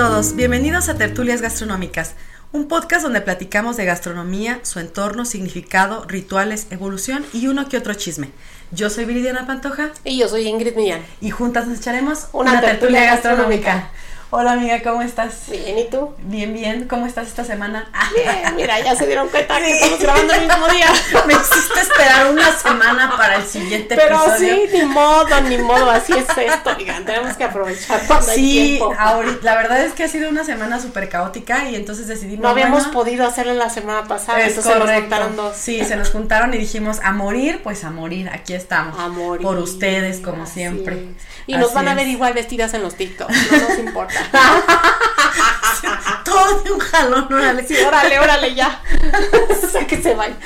Todos, bienvenidos a Tertulias Gastronómicas, un podcast donde platicamos de gastronomía, su entorno, significado, rituales, evolución y uno que otro chisme. Yo soy Viridiana Pantoja. Y yo soy Ingrid Millán. Y juntas nos echaremos una, tertulia, gastronómica. Hola amiga, ¿cómo estás? Bien, ¿y tú? Bien, bien. ¿Cómo estás esta semana? Bien, mira, ya se dieron cuenta que estamos grabando el mismo día. Me hiciste esperar una semana para el siguiente Pero episodio. sí, ni modo, ni modo, así es esto. Oigan, tenemos que aprovechar cuando hay Sí, tiempo. ahorita, la verdad es que ha sido una semana súper caótica y entonces decidimos. No habíamos bueno, podido hacerlo la semana pasada, Es entonces nos correcto. contaron dos. Sí, se nos juntaron y dijimos a morir, pues a morir, aquí estamos. A morir. Por ustedes, como siempre. es. Y nos van a ver es. igual vestidas en los TikToks, no nos importa. Todo de un jalón, órale. Sí, órale, órale, ya. O sea, que se vayan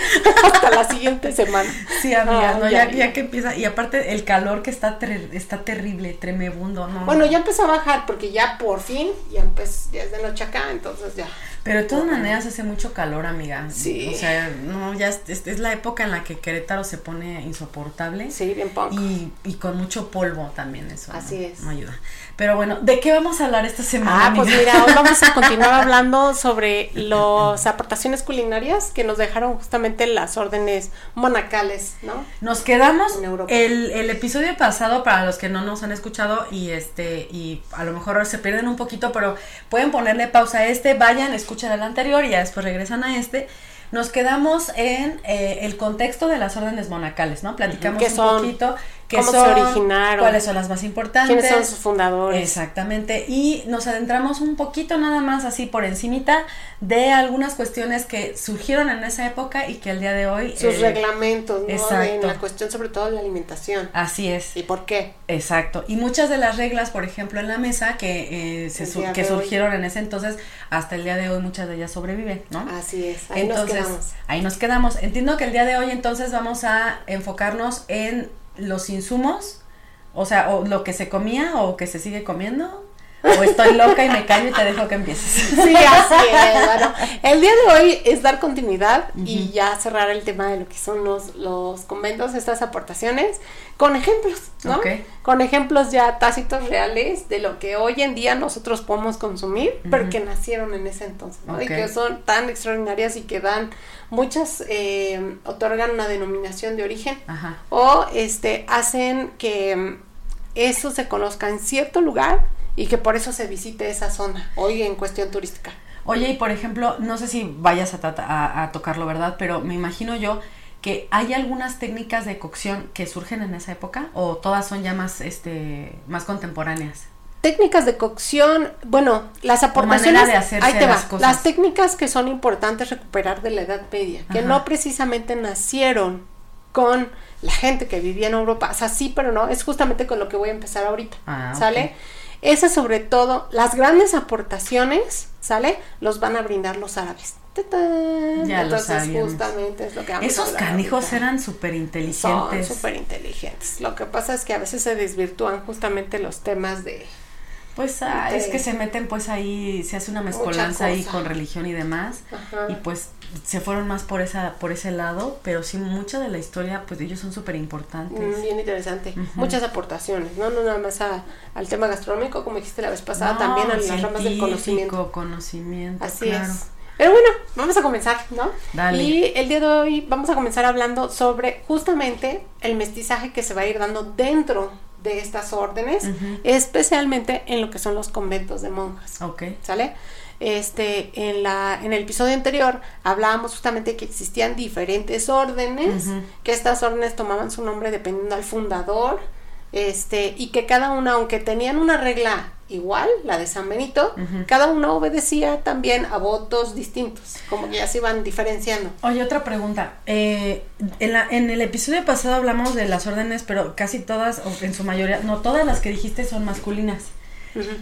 hasta la siguiente semana. Sí, amiga, Ay, no, ya, ya que empieza. Y aparte, el calor que está, ter- está terrible, tremebundo, ¿no? Bueno, ya empezó a bajar porque ya por fin, ya empezó, ya es de noche acá, entonces ya. Pero de todas maneras hace mucho calor, amiga. Sí. O sea, no, ya es, es- es la época en la que Querétaro se pone insoportable. Sí, bien punk. Y, y con mucho polvo también, eso. ¿no? Así es. No ayuda. Pero bueno, ¿de qué vamos a hablar esta semana? Ah, pues mira, hoy vamos a continuar hablando sobre las aportaciones culinarias que nos dejaron justamente las órdenes monacales, ¿no? Nos quedamos En Europa. el, el episodio pasado para los que no nos han escuchado y este y a lo mejor se pierden un poquito, pero pueden ponerle pausa a este, vayan, escuchen el anterior y ya después regresan a este. Nos quedamos en eh, el contexto de las órdenes monacales, ¿no? Platicamos ¿Qué un son? poquito qué ¿Cómo se son, originaron? cuáles son las más importantes. ¿Quiénes son sus fundadores? Exactamente, y nos adentramos un poquito nada más así por encimita de algunas cuestiones que surgieron en esa época y que al día de hoy Sus eh, reglamentos, ¿no? exacto. En la cuestión sobre todo de la alimentación. Así es. ¿Y por qué? Exacto. Y muchas de las reglas, por ejemplo, en la mesa que, eh, se su- que hoy. surgieron en ese entonces, hasta el día de hoy muchas de ellas sobreviven, ¿no? Así es, ahí entonces, nos quedamos. ahí nos quedamos. Entiendo que el día de hoy entonces vamos a enfocarnos en los insumos, o sea, o lo que se comía o que se sigue comiendo, o estoy loca y me callo y te dejo que empieces. Sí, así es. Bueno, el día de hoy es dar continuidad y ya cerrar el tema de lo que son los, los conventos, estas aportaciones, con ejemplos, ¿no? Con ejemplos ya tácitos reales de lo que hoy en día nosotros podemos consumir, pero que nacieron en ese entonces, ¿no? Y que son tan extraordinarias y que dan, muchas eh, otorgan una denominación de origen Ajá. o este hacen que eso se conozca en cierto lugar y que por eso se visite esa zona hoy en cuestión turística. Oye, y por ejemplo, no sé si vayas a, a, a tocarlo, ¿verdad? Pero me imagino yo que hay algunas técnicas de cocción que surgen en esa época o todas son ya más, este, más contemporáneas. Técnicas de cocción, bueno, las aportaciones, de ahí te las va, cosas. las técnicas que son importantes recuperar de la Edad Media, que Ajá. no precisamente nacieron con la gente que vivía en Europa, o sea, sí, pero no, es justamente con lo que voy a empezar ahorita, Ah. ¿sale? Esas sobre todo, las grandes aportaciones, ¿sale? Los van a brindar los árabes. ¡Tatán! Ya Entonces, justamente es lo que vamos a Esos canijos ahorita. eran súper Son inteligentes. súper inteligentes. Lo que pasa es que a veces se desvirtúan justamente los temas de... Pues ah, de- es que se meten pues ahí, se hace una mezcolanza ahí con religión y demás. Ajá. Y pues se fueron más por esa, por ese lado, pero sí mucha de la historia, pues ellos son súper importantes. Mm, Bien interesante. Muchas aportaciones, ¿no? No nada más a- al tema gastronómico, como dijiste la vez pasada, No, también a las ramas del conocimiento. conocimiento, Así claro. es. Pero bueno, vamos a comenzar, ¿no? Dale. Y el día de hoy vamos a comenzar hablando sobre justamente el mestizaje que se va a ir dando dentro de estas órdenes, especialmente en lo que son los conventos de monjas. Ok. ¿Sale? Este, en la, en el episodio anterior hablábamos justamente que existían diferentes órdenes, que estas órdenes tomaban su nombre dependiendo al fundador, este, y que cada una, aunque tenían una regla igual, la de San Benito, cada una obedecía también a votos distintos, como que ya se iban diferenciando. Oye, otra pregunta. Eh, en, la, en el episodio pasado hablamos de las órdenes, pero casi todas, o en su mayoría, no todas las que dijiste son masculinas.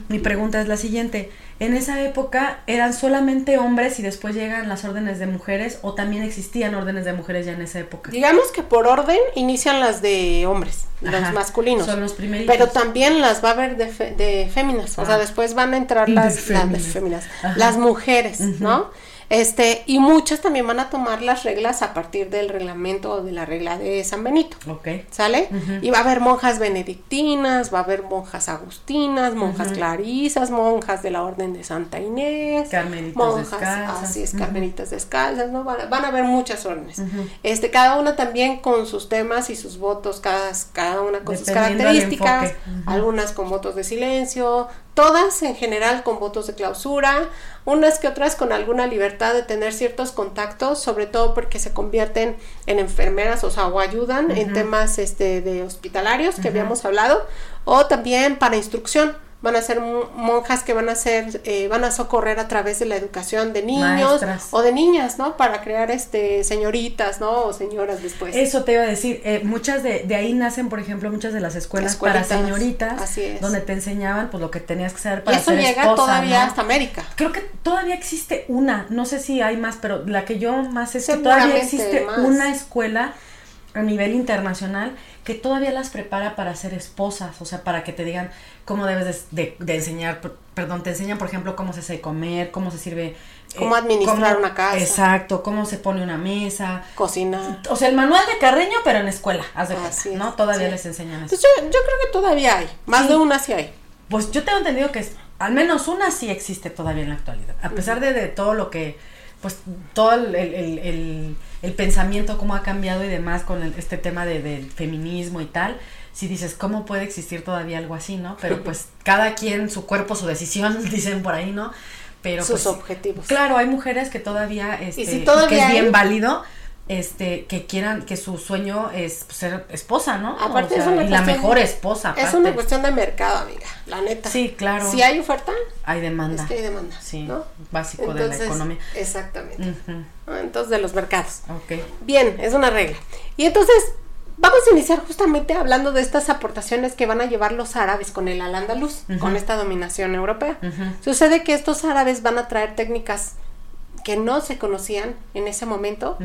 Mi pregunta es la siguiente, ¿en esa época eran solamente hombres y después llegan las órdenes de mujeres o también existían órdenes de mujeres ya en esa época? Digamos que por orden inician las de hombres, los masculinos. Son los primeritos. Pero también las va a haber de, de féminas, o sea, después van a entrar las, féminas, las mujeres, ¿no? Este, y muchas también van a tomar las reglas a partir del reglamento o de la regla de San Benito. Ok. ¿Sale? Y va a haber monjas benedictinas, va a haber monjas agustinas, monjas clarisas, monjas de la Orden de Santa Inés, carmelitas monjas, descalzas. así es, carmelitas descalzas, ¿no? Van a, van a haber muchas órdenes. Este, cada una también con sus temas y sus votos, cada, cada una con sus características, algunas con votos de silencio, todas en general con votos de clausura, unas que otras con alguna libertad de tener ciertos contactos, sobre todo porque se convierten en enfermeras, o sea, o ayudan en temas este de hospitalarios que habíamos hablado, o también para instrucción van a ser monjas que van a ser, eh, van a socorrer a través de la educación de niños o de niñas, ¿no? Para crear este señoritas, ¿no? O señoras después. Eso te iba a decir, eh, muchas de, de ahí nacen, por ejemplo, muchas de las escuelas para señoritas, así es. donde te enseñaban pues lo que tenías que hacer para y eso llega todavía hasta América. Creo que todavía existe una, no sé si hay más, pero la que yo más es que todavía existe una escuela a nivel internacional que todavía las prepara para ser esposas, o sea, para que te digan cómo debes de, enseñar, perdón, te enseñan, por ejemplo, cómo se hace comer, cómo se sirve. Eh, cómo administrar una casa. Exacto, cómo se pone una mesa. Cocina. O sea, el manual de Carreño, pero en escuela, haz de cuenta, ¿no? Todavía les enseñan eso. Pues yo, yo, creo que todavía hay, más de una sí hay. Pues yo tengo entendido que al menos una sí existe todavía en la actualidad, a pesar de, de todo lo que, pues, todo el, el el pensamiento, cómo ha cambiado y demás con este tema de, del feminismo y tal, si dices, ¿cómo puede existir todavía algo así, no? Pero pues cada quien, su cuerpo, su decisión, dicen por ahí, ¿no? Pero Sus pues, objetivos. Claro, hay mujeres que todavía, este, si todavía que es bien válido, este, que quieran, que su sueño es ser esposa, ¿no? Aparte es una y la mejor esposa. Es una cuestión de mercado, amiga, la neta. Sí, claro. Si hay oferta, hay demanda. Es que hay demanda. Sí, básico de la economía. Exactamente. Entonces, de los mercados. Ok. Bien, es una regla. Y entonces, vamos a iniciar justamente hablando de estas aportaciones que van a llevar los árabes con el al-Andalus, con esta dominación europea. Sucede que estos árabes van a traer técnicas que no se conocían en ese momento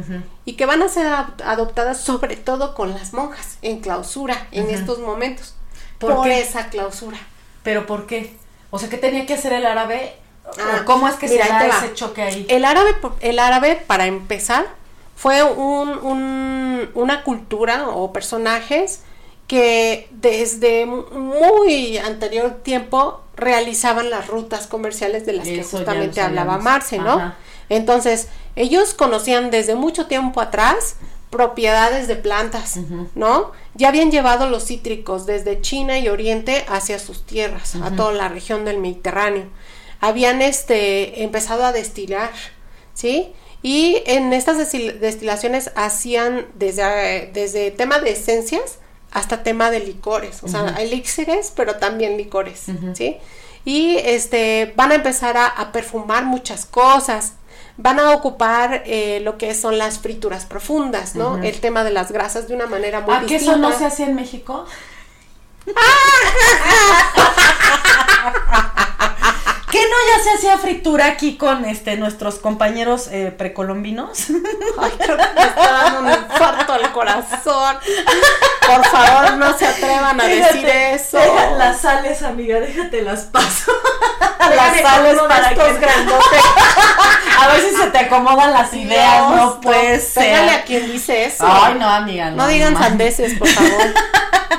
y que van a ser adoptadas sobre todo con las monjas en clausura en estos momentos por, esa clausura. ¿Pero por qué? O sea, ¿qué tenía que hacer el árabe? Ah, ¿Cómo es que se da ese choque ahí? El árabe, el árabe, para empezar, fue un, una cultura o personajes que desde muy anterior tiempo realizaban las rutas comerciales de las que justamente hablaba Marce, ¿no? Entonces, ellos conocían desde mucho tiempo atrás propiedades de plantas, ¿no? Ya habían llevado los cítricos desde China y Oriente hacia sus tierras, a toda la región del Mediterráneo. Habían este empezado a destilar, ¿sí? Y en estas destilaciones hacían desde, desde tema de esencias hasta tema de licores, o sea, elixires, pero también licores, ¿sí? Y este van a empezar a perfumar muchas cosas, van a ocupar eh, lo que son las frituras profundas, ¿no? El tema de las grasas de una manera muy ¿A qué eso no se hace en México? ¿Qué no ya se hacía fritura aquí con este nuestros compañeros eh, precolombinos? Ay, creo que me está dando un infarto al corazón. Por favor, no se atrevan a decir eso. las sales, amiga, déjate las paso. Las sales para que grandote. A ver si se te acomodan las ideas, no, puede ser. a quien dice eso. Ay, no, amiga, no. No digan sandeces, por favor.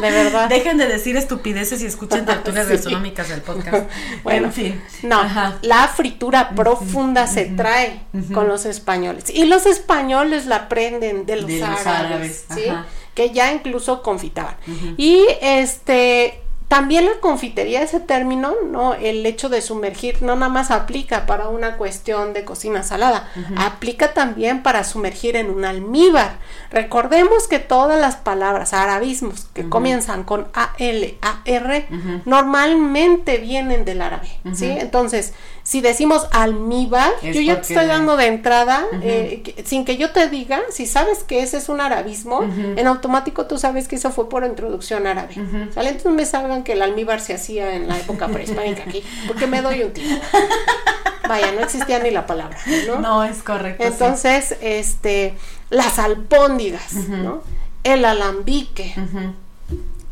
De verdad. Dejen de decir estupideces y escuchen tertulias gastronómicas del podcast. Bueno, en fin. No, la fritura profunda se trae con los españoles. Y los españoles la aprenden de los árabes, ¿sí? Que ya incluso confitaban. Y este también la confitería, ese término, ¿no? El hecho de sumergir no nada más aplica para una cuestión de cocina salada, aplica también para sumergir en un almíbar. Recordemos que todas las palabras arabismos que comienzan con A, L, A, R, normalmente vienen del árabe, ¿sí? Entonces, si decimos almíbar, Es yo ya te estoy dando de entrada, eh, que- sin que yo te diga, si sabes que ese es un arabismo, en automático tú sabes que eso fue por introducción árabe. ¿Sale? Entonces me salgan que el almíbar se hacía en la época prehispánica aquí, porque me doy un tiro. Vaya, no existía ni la palabra, ¿no? No, es correcto. sí. Entonces, este, las albóndigas, ¿no? El alambique.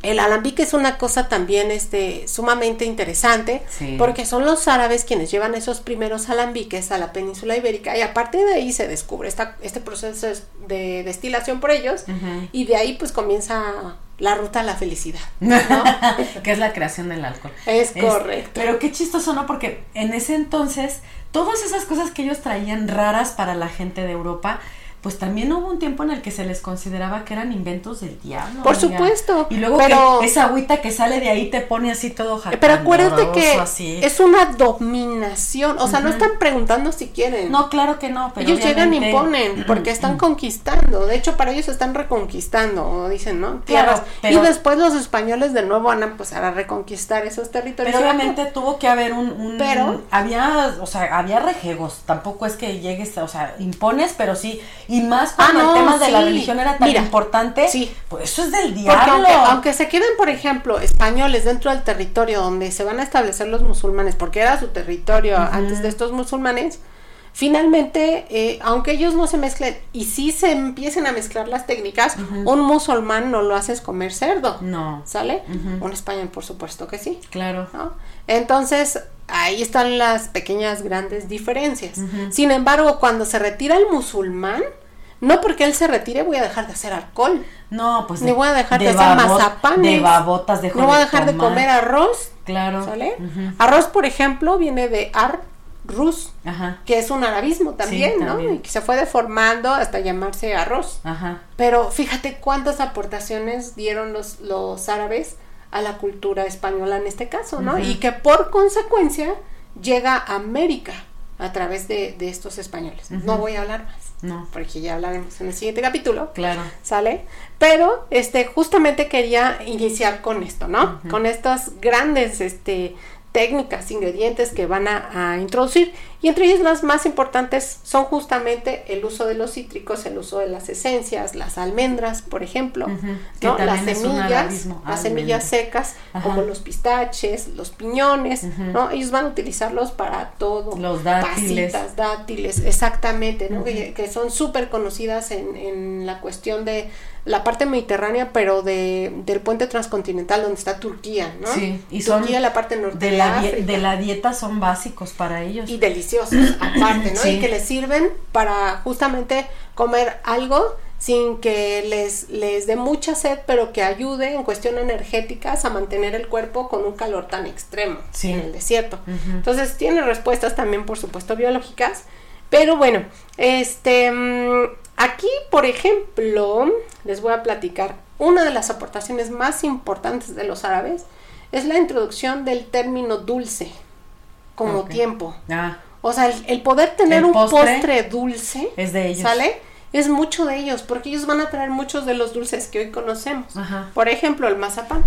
El alambique es una cosa también este, sumamente interesante Sí. porque son los árabes quienes llevan esos primeros alambiques a la península ibérica y a partir de ahí se descubre esta, este proceso de destilación por ellos y de ahí pues comienza la ruta a la felicidad. que es la creación del alcohol. Es correcto. Pero qué chistoso, ¿no? Porque en ese entonces, todas esas cosas que ellos traían raras para la gente de Europa, pues también hubo un tiempo en el que se les consideraba que eran inventos del diablo. Por amiga. supuesto, Y luego pero- que esa agüita que sale de ahí te pone así todo Pero acuérdate que así. es una dominación, o sea, no están preguntando si quieren. No, claro que no, pero ellos llegan y imponen porque están conquistando. De hecho, para ellos están reconquistando, o dicen, ¿no? Claro, Tierras. pero- y después los españoles de nuevo van a empezar a reconquistar esos territorios. Pero obviamente tuvo que haber un, un- Pero- había, o sea, había rejegos, tampoco es que llegues, o sea, impones, pero sí, y más Ah, cuando no, el tema de la religión era tan Mira, importante, sí. pues eso es del diablo. aunque, aunque se queden, por ejemplo, españoles dentro del territorio donde se van a establecer los musulmanes, porque era su territorio antes de estos musulmanes, finalmente, eh, aunque ellos no se mezclen y sí se empiecen a mezclar las técnicas, un musulmán no lo haces comer cerdo. No, ¿Sale? Un español, por supuesto que sí. claro. ¿no? Entonces, ahí están las pequeñas grandes diferencias. Sin embargo, cuando se retira el musulmán, no porque él se retire voy a dejar de hacer alcohol. No, pues Ni voy a dejar de, hacer babot- mazapanes. De babotas dejo No voy a de dejar de comer arroz. Claro. ¿Sale? Arroz, por ejemplo, viene de ar rus, Ajá, que es un arabismo también, Sí, ¿no? también. Y que se fue deformando hasta llamarse arroz. ajá. Pero fíjate cuántas aportaciones dieron los, los árabes a la cultura española en este caso, ¿no? Y que por consecuencia llega a América a través de, de estos españoles. No voy a hablar más, No, porque ya hablaremos en el siguiente capítulo. claro. ¿Sale? Pero este justamente quería iniciar con esto, ¿no? Con estas grandes este técnicas, ingredientes que van a, a introducir y entre ellas las más importantes son justamente el uso de los cítricos, el uso de las esencias, las almendras, por ejemplo, ¿no? las semillas, las semillas secas Ajá. como los pistaches, los piñones. ¿no? Ellos van a utilizarlos para todo. Los dátiles. Pasitas, dátiles, exactamente, ¿no? que, que son súper conocidas en, en la cuestión de la parte mediterránea, pero de, del puente transcontinental donde está Turquía, ¿no? Sí, y son Turquía, la parte norte De de, la, die- África. de la dieta son básicos para ellos. Y deliciosos, aparte, ¿no? Sí. Y que les sirven para justamente comer algo sin que les, les dé mucha sed, pero que ayude en cuestión energéticas a mantener el cuerpo con un calor tan extremo Sí. en el desierto. Entonces tiene respuestas también, por supuesto, biológicas. Pero bueno, este mm, aquí, por ejemplo, les voy a platicar una de las aportaciones más importantes de los árabes es la introducción del término dulce como tiempo. Ah, O sea, el, el poder tener El un postre postre, dulce, es de ellos. ¿sale? Es mucho de ellos, porque ellos van a traer muchos de los dulces que hoy conocemos. Ajá. Por ejemplo, el mazapán.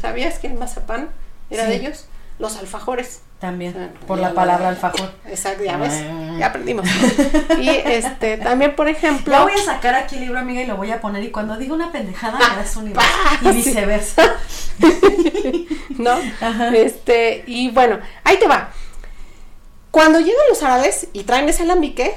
¿Sabías que el mazapán era Sí. de ellos? Los alfajores. También, por la palabra alfajor. Exacto, ya ves, Ah. ya aprendimos. Y este, también, por ejemplo, Ya voy a sacar aquí el libro, amiga, y lo voy a poner. Y cuando diga una pendejada, me das un libro. Ah, Y viceversa. ¿no? Ajá. Este, y bueno, ahí te va. Cuando llegan los árabes y traen ese alambique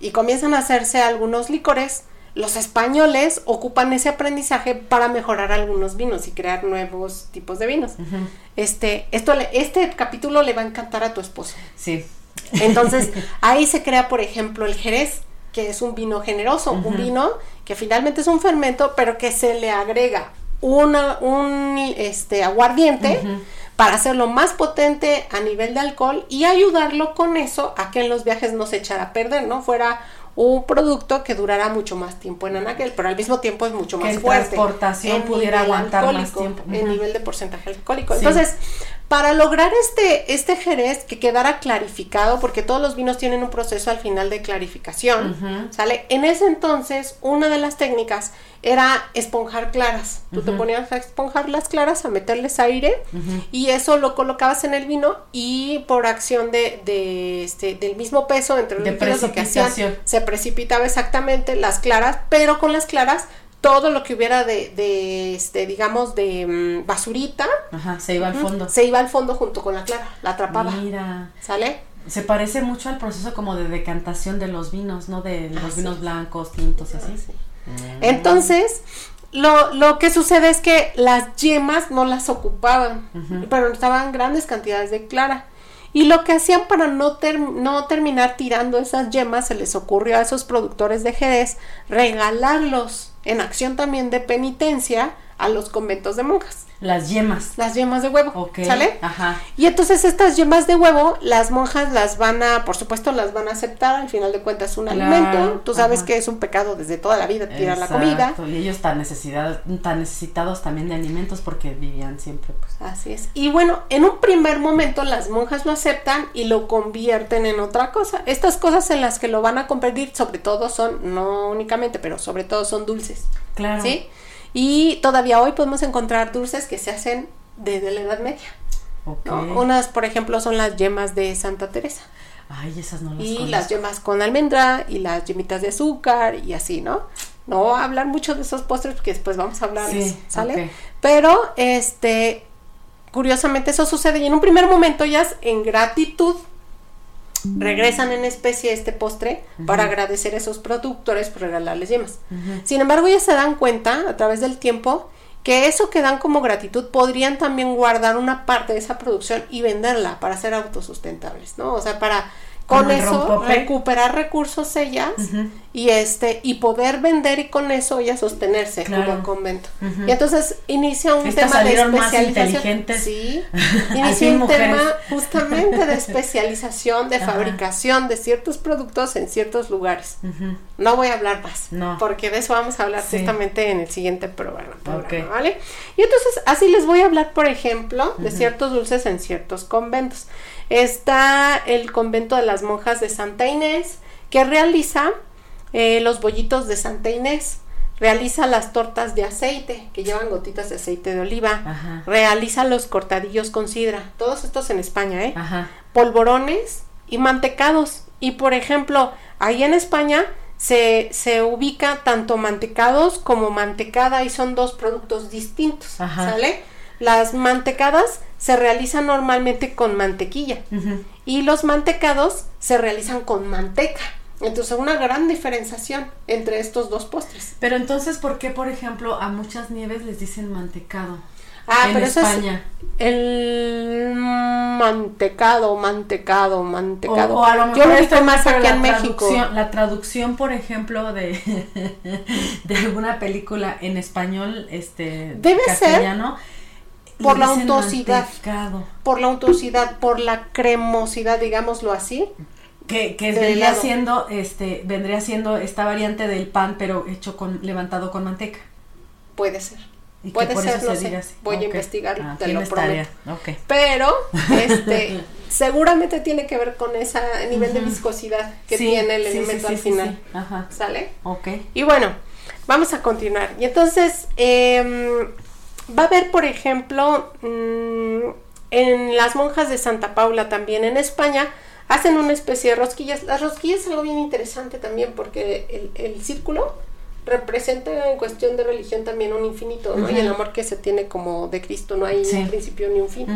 y comienzan a hacerse algunos licores, los españoles ocupan ese aprendizaje para mejorar algunos vinos y crear nuevos tipos de vinos. Este, esto le- este capítulo le va a encantar a tu esposo. Sí. Entonces, ahí se crea, por ejemplo, el Jerez, que es un vino generoso, un vino que finalmente es un fermento, pero que se le agrega una, un este, aguardiente para hacerlo más potente a nivel de alcohol y ayudarlo con eso a que en los viajes no se echara a perder, ¿no? Fuera un producto que durará mucho más tiempo en anaquel, pero al mismo tiempo es mucho Que más en fuerte. transportación en pudiera aguantar más tiempo. Ujú. nivel de porcentaje alcohólico. Sí. Entonces, Para lograr este, este jerez que quedara clarificado, porque todos los vinos tienen un proceso al final de clarificación, ¿sale? En ese entonces, una de las técnicas era esponjar claras. Tú te ponías a esponjar las claras, a meterles aire, y eso lo colocabas en el vino, y por acción de, de este, del mismo peso entre los lo que hacían, se precipitaba exactamente las claras, pero con las claras todo lo que hubiera de, de este, digamos, de mm, basurita. Ajá, se iba al fondo. Se iba al fondo junto con la clara, la atrapaba. Mira. ¿Sale? Se parece mucho al proceso como de decantación de los vinos, ¿no? De los vinos blancos, tintos y así. Mm. Entonces, lo, lo, que sucede es que las yemas no las ocupaban, pero estaban grandes cantidades de clara. Y lo que hacían para no, no terminar tirando esas yemas, se les ocurrió a esos productores de Jerez regalarlos en acción también de penitencia a los conventos de monjas. Las yemas. Las yemas de huevo. ¿Sale? Ajá. Y entonces estas yemas de huevo, las monjas las van a, por supuesto, las van a aceptar. Al final de cuentas es un alimento. Tú sabes que es un pecado desde toda la vida tirar la comida. Y ellos tan, necesidad, tan necesitados también de alimentos porque vivían siempre. Pues. Así es. Y bueno, en un primer momento las monjas lo aceptan y lo convierten en otra cosa. Estas cosas en las que lo van a convertir, sobre todo son, no únicamente, pero sobre todo son dulces. Claro. ¿Sí? Y todavía hoy podemos encontrar dulces que se hacen desde la Edad Media. Unas, por ejemplo, son las yemas de Santa Teresa. Ay, esas no las Y las yemas con almendra y las yemitas de azúcar y así, ¿no? No voy a hablar mucho de esos postres porque después vamos a hablar, ¿sale? Pero, este, curiosamente eso sucede y en un primer momento ellas en gratitud regresan en especie este postre para agradecer a esos productores por regalarles yemas. Sin embargo, ellos se dan cuenta a través del tiempo que eso que dan como gratitud podrían también guardar una parte de esa producción y venderla para ser autosustentables, ¿no? O sea, para con eso recuperar recursos ellas y este y poder vender y con eso ya sostenerse como convento. Y entonces inicia un tema de especialización. sí inicia un tema justamente de especialización de fabricación de ciertos productos en ciertos lugares. No voy a hablar más porque de eso vamos a hablar justamente en el siguiente programa, vale y entonces así les voy a hablar por ejemplo de ciertos dulces en ciertos conventos. Está el convento de las monjas de Santa Inés, que realiza eh, los bollitos de Santa Inés, realiza las tortas de aceite, que llevan gotitas de aceite de oliva, realiza los cortadillos con sidra, todos estos en España, ¿eh? Polvorones y mantecados. Y por ejemplo, ahí en España se, se ubica tanto mantecados como mantecada y son dos productos distintos, ¿sale? Las mantecadas se realizan normalmente con mantequilla y los mantecados se realizan con manteca. Entonces, una gran diferenciación entre estos dos postres. Pero entonces, ¿por qué, por ejemplo, a muchas nieves les dicen mantecado? Ah, pero España. es el mantecado, mantecado, mantecado. O, a lo mejor Yo lo más aquí en México. La traducción, por ejemplo, de, de alguna película en español, este, Debe castellano, ser por la untuosidad, por la untuosidad, por la cremosidad, digámoslo así. Que, que vendría siendo, este, vendría siendo esta variante del pan, pero hecho con, levantado con manteca. Puede ser. Puede ser, no sé. Voy a investigar, ah, te lo prometo. Pero, este, seguramente tiene que ver con ese nivel de viscosidad que tiene el elemento al final. Ajá. ¿Sale? Ok. Y bueno, vamos a continuar. Y entonces, eh, Va a haber, por ejemplo, mm, en las monjas de Santa Paula también en España, hacen una especie de rosquillas. Las rosquillas es algo bien interesante también porque el, círculo representa en cuestión de religión también un infinito, ¿no? Y el amor que se tiene como de Cristo, no hay ni un principio ni un fin.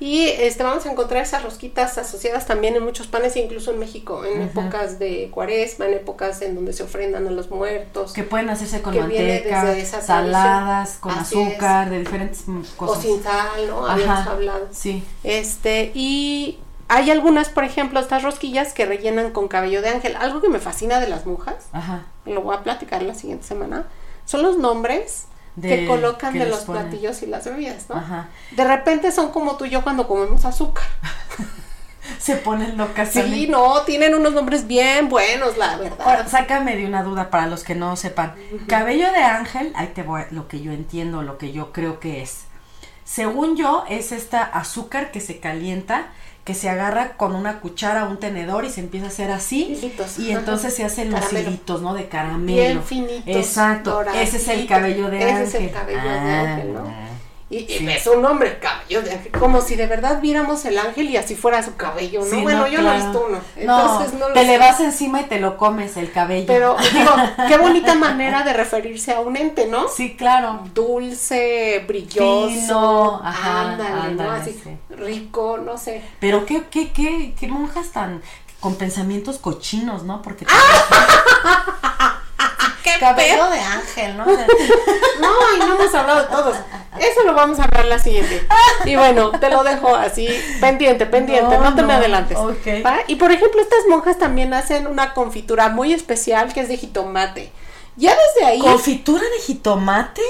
Y este, vamos a encontrar esas rosquitas asociadas también en muchos panes, incluso en México, en épocas de cuaresma, en épocas en donde se ofrendan a los muertos. Que pueden hacerse con manteca, saladas, con azúcar, de diferentes cosas. O sin sal, ¿no? Habíamos hablado. Sí. Este, y hay algunas, por ejemplo, estas rosquillas que rellenan con cabello de ángel. Algo que me fascina de las monjas, Ajá. lo voy a platicar la siguiente semana, son los nombres que colocan de los platillos y las bebidas, ¿no? Ajá. De repente son como tú y yo cuando comemos azúcar. Se ponen locas. Sí, no, tienen unos nombres bien buenos, la verdad. Ahora, sácame de una duda para los que no sepan. Cabello de ángel, ahí te voy, lo que yo entiendo, lo que yo creo que es. según yo, es esta azúcar que se calienta, que se agarra con una cuchara, un tenedor y se empieza a hacer así. Y entonces se hacen los hilitos, ¿no? De caramelo. Bien finitos. Exacto. Ese es el cabello de Ese ángel. es el cabello de Ah, ángel, ¿no? Y, y Sí. es un nombre, cabello de ángel. Como si de verdad viéramos el ángel y así fuera su cabello, ¿no? Sí, bueno, yo no he claro. visto uno. Entonces no, no, te sé. le vas encima y te lo comes el cabello. Pero digo, qué bonita manera de referirse a un ente, ¿no? sí, claro. Dulce, brilloso, Fino, ajá, ándale, ¿no? ándale, Así, sí. rico, no sé. Pero qué, qué, qué, qué monjas tan con pensamientos cochinos, ¿no? Porque ¡Qué cabello de ángel, ¿no? No, y no hemos hablado de todos. Eso lo vamos a hablar la siguiente. Y bueno, te lo dejo así, pendiente, pendiente, no, No, te me adelantes. Y por ejemplo, estas monjas también hacen una confitura muy especial que es de jitomate. Ya desde ahí. ¿Confitura de jitomate?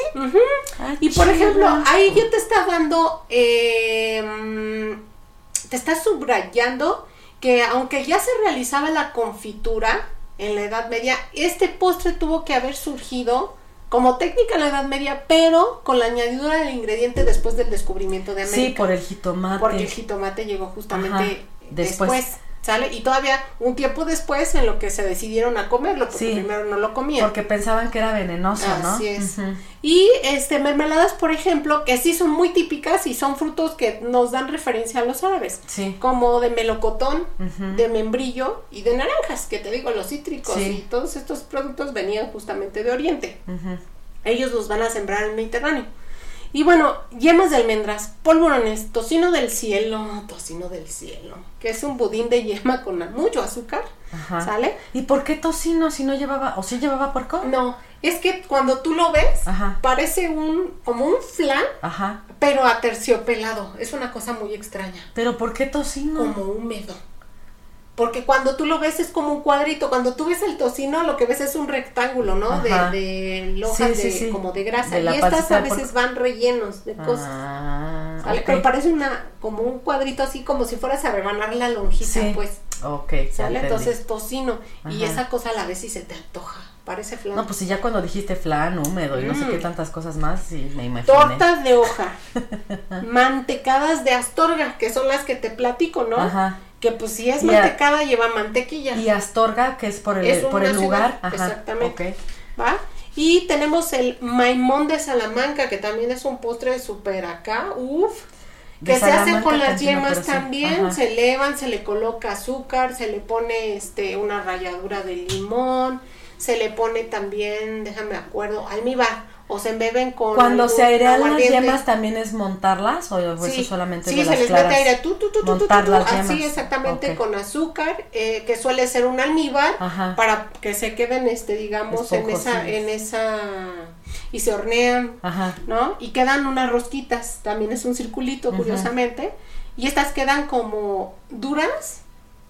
Ah, Y por ejemplo, ahí ya te está dando, eh, mm, te está subrayando que aunque ya se realizaba la confitura en la Edad Media, este postre tuvo que haber surgido como técnica en la Edad Media, pero con la añadidura del ingrediente después del descubrimiento de América. Sí, por el jitomate. Porque el jitomate llegó justamente Ajá, después. después. ¿Sale? Y todavía un tiempo después en lo que se decidieron a comerlo, porque Sí. primero no lo comían. Porque pensaban que era venenoso, ¿no? Así es. Y este mermeladas, por ejemplo, que sí son muy típicas y son frutos que nos dan referencia a los árabes, Sí. como de melocotón, de membrillo y de naranjas, que te digo, los cítricos Sí. y todos estos productos venían justamente de Oriente. Ellos los van a sembrar en el Mediterráneo. Y bueno, yemas de almendras, polvorones, tocino del cielo, tocino del cielo, que es un budín de yema con mucho azúcar, Ajá. ¿sale? ¿Y por qué tocino si no llevaba, o si llevaba puerco? No, es que cuando tú lo ves, Ajá. parece un, como un flan, Ajá. pero aterciopelado. Es una cosa muy extraña, ¿Pero por qué tocino? como húmedo. Porque cuando tú lo ves es como un cuadrito. Cuando tú ves el tocino, lo que ves es un rectángulo, ¿no? Ajá. De, de Sí, sí, de, sí. como de grasa. De y estas a veces van rellenos de cosas. Ah, ¿sale? Pero parece una, como un cuadrito así, como si fueras a rebanar la lonjita, pues. Ok, ¿Sale? Entonces, tocino. Y esa cosa a la vez sí se te antoja. Parece flan. No, pues si ya cuando dijiste flan, húmedo y no sé Mm. qué tantas cosas más, sí, me imaginé. Tortas de hoja, mantecadas de astorga, que son las que te platico, ¿no? Ajá. Que pues si es a- mantecada lleva mantequilla, Y Astorga, que es por el, Es por el lugar. ciudad, Ajá. exactamente. ¿va? Y tenemos el maimón de Salamanca, que también es un postre súper acá, uff. Que se hace con las yemas sí, también, ajá. se elevan, se le coloca azúcar, se le pone este una ralladura de limón, se le pone también, déjame acuerdo, almíbar, o se embeben con Cuando se airean las yemas, ¿también es montarlas o eso solamente sí, es de se las les claras? mete aire, tú, tú, tú, Montar las así yemas. exactamente Ok. con azúcar, eh, que suele ser un almíbar, Ajá. para que se queden, este, digamos, en esa, en esa, y se hornean, Ajá. ¿no? Y quedan unas rosquitas, también es un circulito, curiosamente, y estas quedan como duras,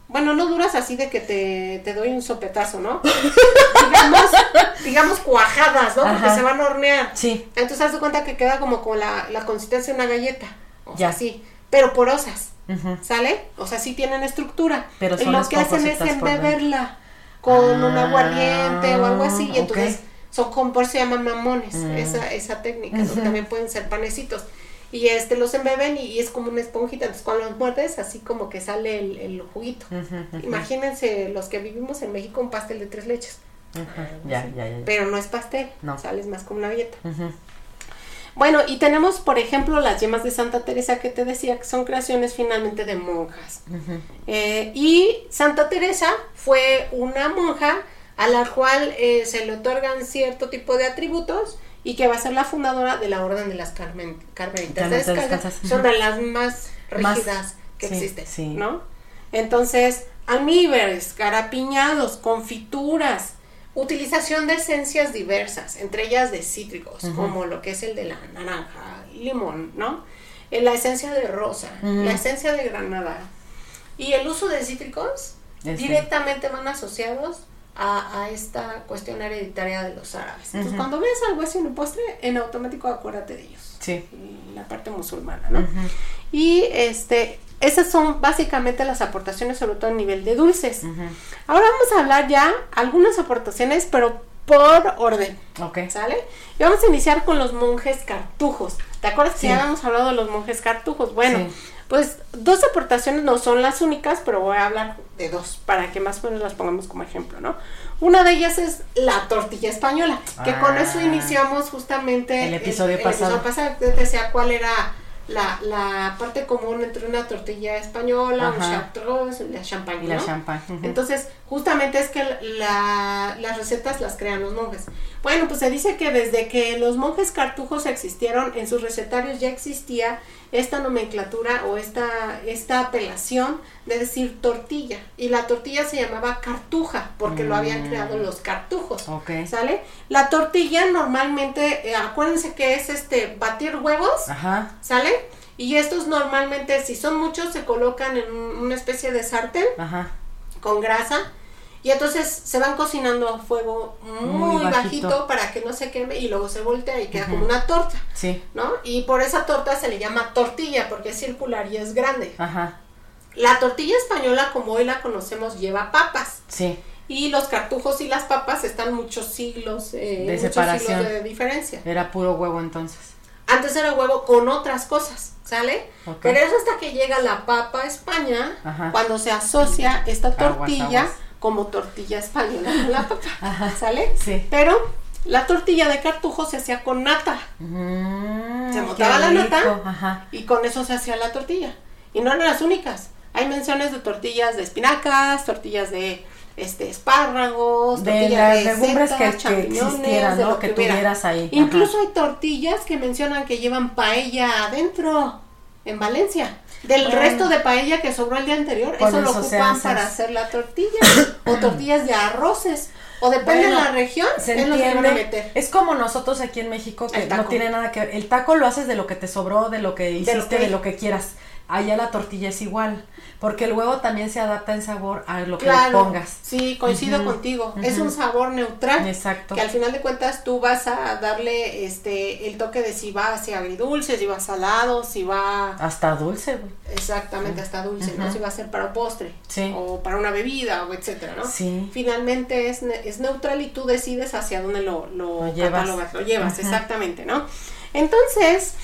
bueno, no duras así de que te, te doy un sopetazo, ¿no? digamos, digamos cuajadas, ¿no? Porque se van a hornear. Sí. Entonces haz de cuenta que queda como con la, la consistencia de una galleta. O Ya. sea, sí. Pero porosas. Ujú. ¿Sale? O sea, sí tienen estructura. Pero y son lo que hacen es embeberla con un Ah, aguardiente o algo así. Y entonces ok. son como por eso se llaman mamones, Mm. esa, esa técnica. También pueden ser panecitos. Y este los embeben y, y es como una esponjita. Entonces cuando los muerdes, así como que sale el, el juguito. Imagínense los que vivimos en México un pastel de tres leches. Ajá, Ya, ya, ya. Pero no es pastel, No. sales más como una galleta. Bueno, y tenemos, por ejemplo, las yemas de Santa Teresa que te decía que son creaciones finalmente de monjas. Eh, y Santa Teresa fue una monja a la cual eh, se le otorgan cierto tipo de atributos y que va a ser la fundadora de la Orden de las Carmen, Carmelitas Descalzas. Son de las más Más, rígidas que sí, existen, sí. ¿no? Entonces, almíbares, carapiñados, confituras, utilización de esencias diversas, entre ellas de cítricos, como lo que es el de la naranja, limón, ¿no? Eh, La esencia de rosa, Ujú. la esencia de granada. Y el uso de cítricos Este. directamente van asociados a, a esta cuestión hereditaria de los árabes. Entonces, Ujú. cuando ves algo así en un postre, en automático acuérdate de ellos. Sí. La parte musulmana, ¿no? Ujú. Y este, esas son básicamente las aportaciones, sobre todo a nivel de dulces. Ujú. Ahora vamos a hablar ya algunas aportaciones, pero por orden. Ok. ¿Sale? Y vamos a iniciar con los monjes cartujos. ¿Te acuerdas Sí. que ya habíamos hablado de los monjes cartujos? Bueno, Sí. Pues dos aportaciones no son las únicas, pero voy a hablar de dos para que más o menos las pongamos como ejemplo, ¿no? Una de ellas es la tortilla española, que Ah. con eso iniciamos justamente El episodio pasado. pasado. Te decía cuál era la, la parte común entre una tortilla española, un chartreuse la champagne, la ¿no? champán. ujú. Entonces, justamente es que la- las recetas las crean los monjes. Bueno, pues se dice que desde que los monjes cartujos existieron, en sus recetarios ya existía esta nomenclatura o esta, esta apelación de decir tortilla. Y la tortilla se llamaba cartuja, porque lo habían Mm. creado los cartujos. ¿Sale? La tortilla normalmente, eh, acuérdense que es este batir huevos, Ajá. ¿sale? Y estos normalmente, si son muchos, se colocan en un- una especie de sartén Ajá. con grasa y entonces se van cocinando a fuego muy, Muy bajito. bajito. para que no se queme y luego se voltea y queda Ujú. como una torta, Sí. ¿no? Y por esa torta se le llama tortilla porque es circular y es grande. Ajá. La tortilla española como hoy la conocemos lleva papas Sí. y los cartujos y las papas están muchos siglos, eh, De muchos separación. siglos de diferencia. Era puro huevo entonces. Antes era huevo con otras cosas, ¿sale? Ok. Pero es hasta que llega la papa a España Ajá. cuando se asocia esta Aguas, tortilla aguas. Como tortilla española con la papa, Ajá. ¿sale? Sí. Pero la tortilla de cartujo se hacía con nata Mm, Se botaba la nata. Ajá. y con eso se hacía la tortilla. Y no eran las únicas. Hay menciones de tortillas de espinacas, tortillas de este espárragos, De tortillas las de legumbres setas, que- existieran, ¿no? lo Que tuvieras ahí. Incluso hay tortillas que mencionan que llevan paella adentro en Valencia. Del Bueno. resto de paella que sobró el día anterior, Con eso lo ocupan para hacer la tortilla o tortillas de arroces. O depende Bueno, de la región, Se es lo que van a entiende. meter. Es como nosotros aquí en México que no tiene nada que ver. El taco lo haces de lo que te sobró, de lo que hiciste, lo que- de lo que quieras. Allá la tortilla es igual. Porque el huevo también se adapta en sabor a lo que le pongas. sí, coincido contigo. Es un sabor neutral. Exacto. Que al final de cuentas tú vas a darle este el toque de si va hacia agridulce, si va salado, si va Hasta dulce, exactamente hasta dulce, ¿no? Si va a ser para postre Sí. o para una bebida o etcétera, ¿no? Sí. Finalmente es, ne- es neutral y tú decides hacia dónde lo, lo, Lo llevas. lo llevas, exactamente, ¿no? Entonces,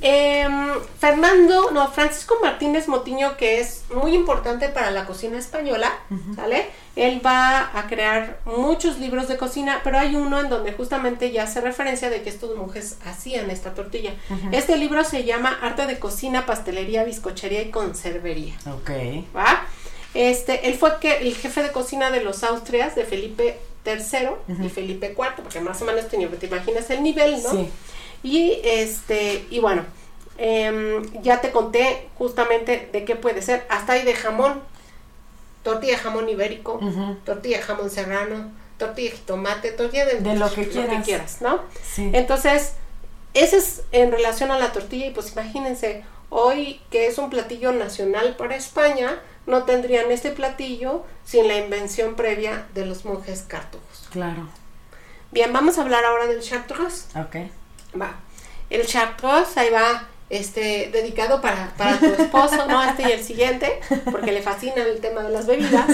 em, Fernando, no, Francisco Martínez Motiño, que es muy importante para la cocina española, ¿sale? Él va a crear muchos libros de cocina, pero hay uno en donde justamente ya hace referencia de que estos monjes hacían esta tortilla. Este libro se llama Arte de Cocina, Pastelería, Bizcochería y Conservería. Ok. ¿va? Este, él fue que, el jefe de cocina de los Austrias, de Felipe III y Felipe IV, porque más o menos te, te imaginas el nivel, ¿no? Sí. Y este, y bueno, em, ya te conté justamente de qué puede ser. Hasta hay de jamón, tortilla de jamón ibérico, tortilla de jamón serrano, tortilla de jitomate, tortilla de, De lo que quieras. ¿no? Sí. Entonces, ese es en relación a la tortilla y pues imagínense, hoy que es un platillo nacional para España, no tendrían este platillo sin la invención previa de los monjes cartujos. Claro. Bien, vamos a hablar ahora del chartreuse. Ok. Va. El chartreuse ahí va este dedicado para, para tu esposo, ¿no? Este y el siguiente, porque le fascina el tema de las bebidas,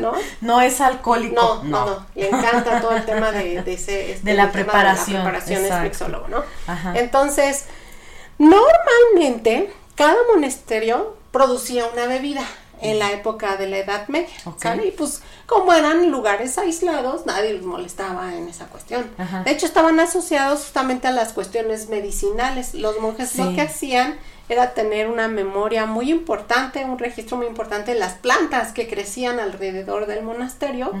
¿no? No es alcohólico. No, no, no, le encanta todo el tema de, de ese este, De la preparación, De la preparación es mixólogo, ¿no? Ajá. Entonces, normalmente cada monasterio producía una bebida en la época de la Edad Media. Y pues como eran lugares aislados, nadie los molestaba en esa cuestión. Ajá. De hecho, estaban asociados justamente a las cuestiones medicinales. Los monjes lo que hacían era tener una memoria muy importante, un registro muy importante de las plantas que crecían alrededor del monasterio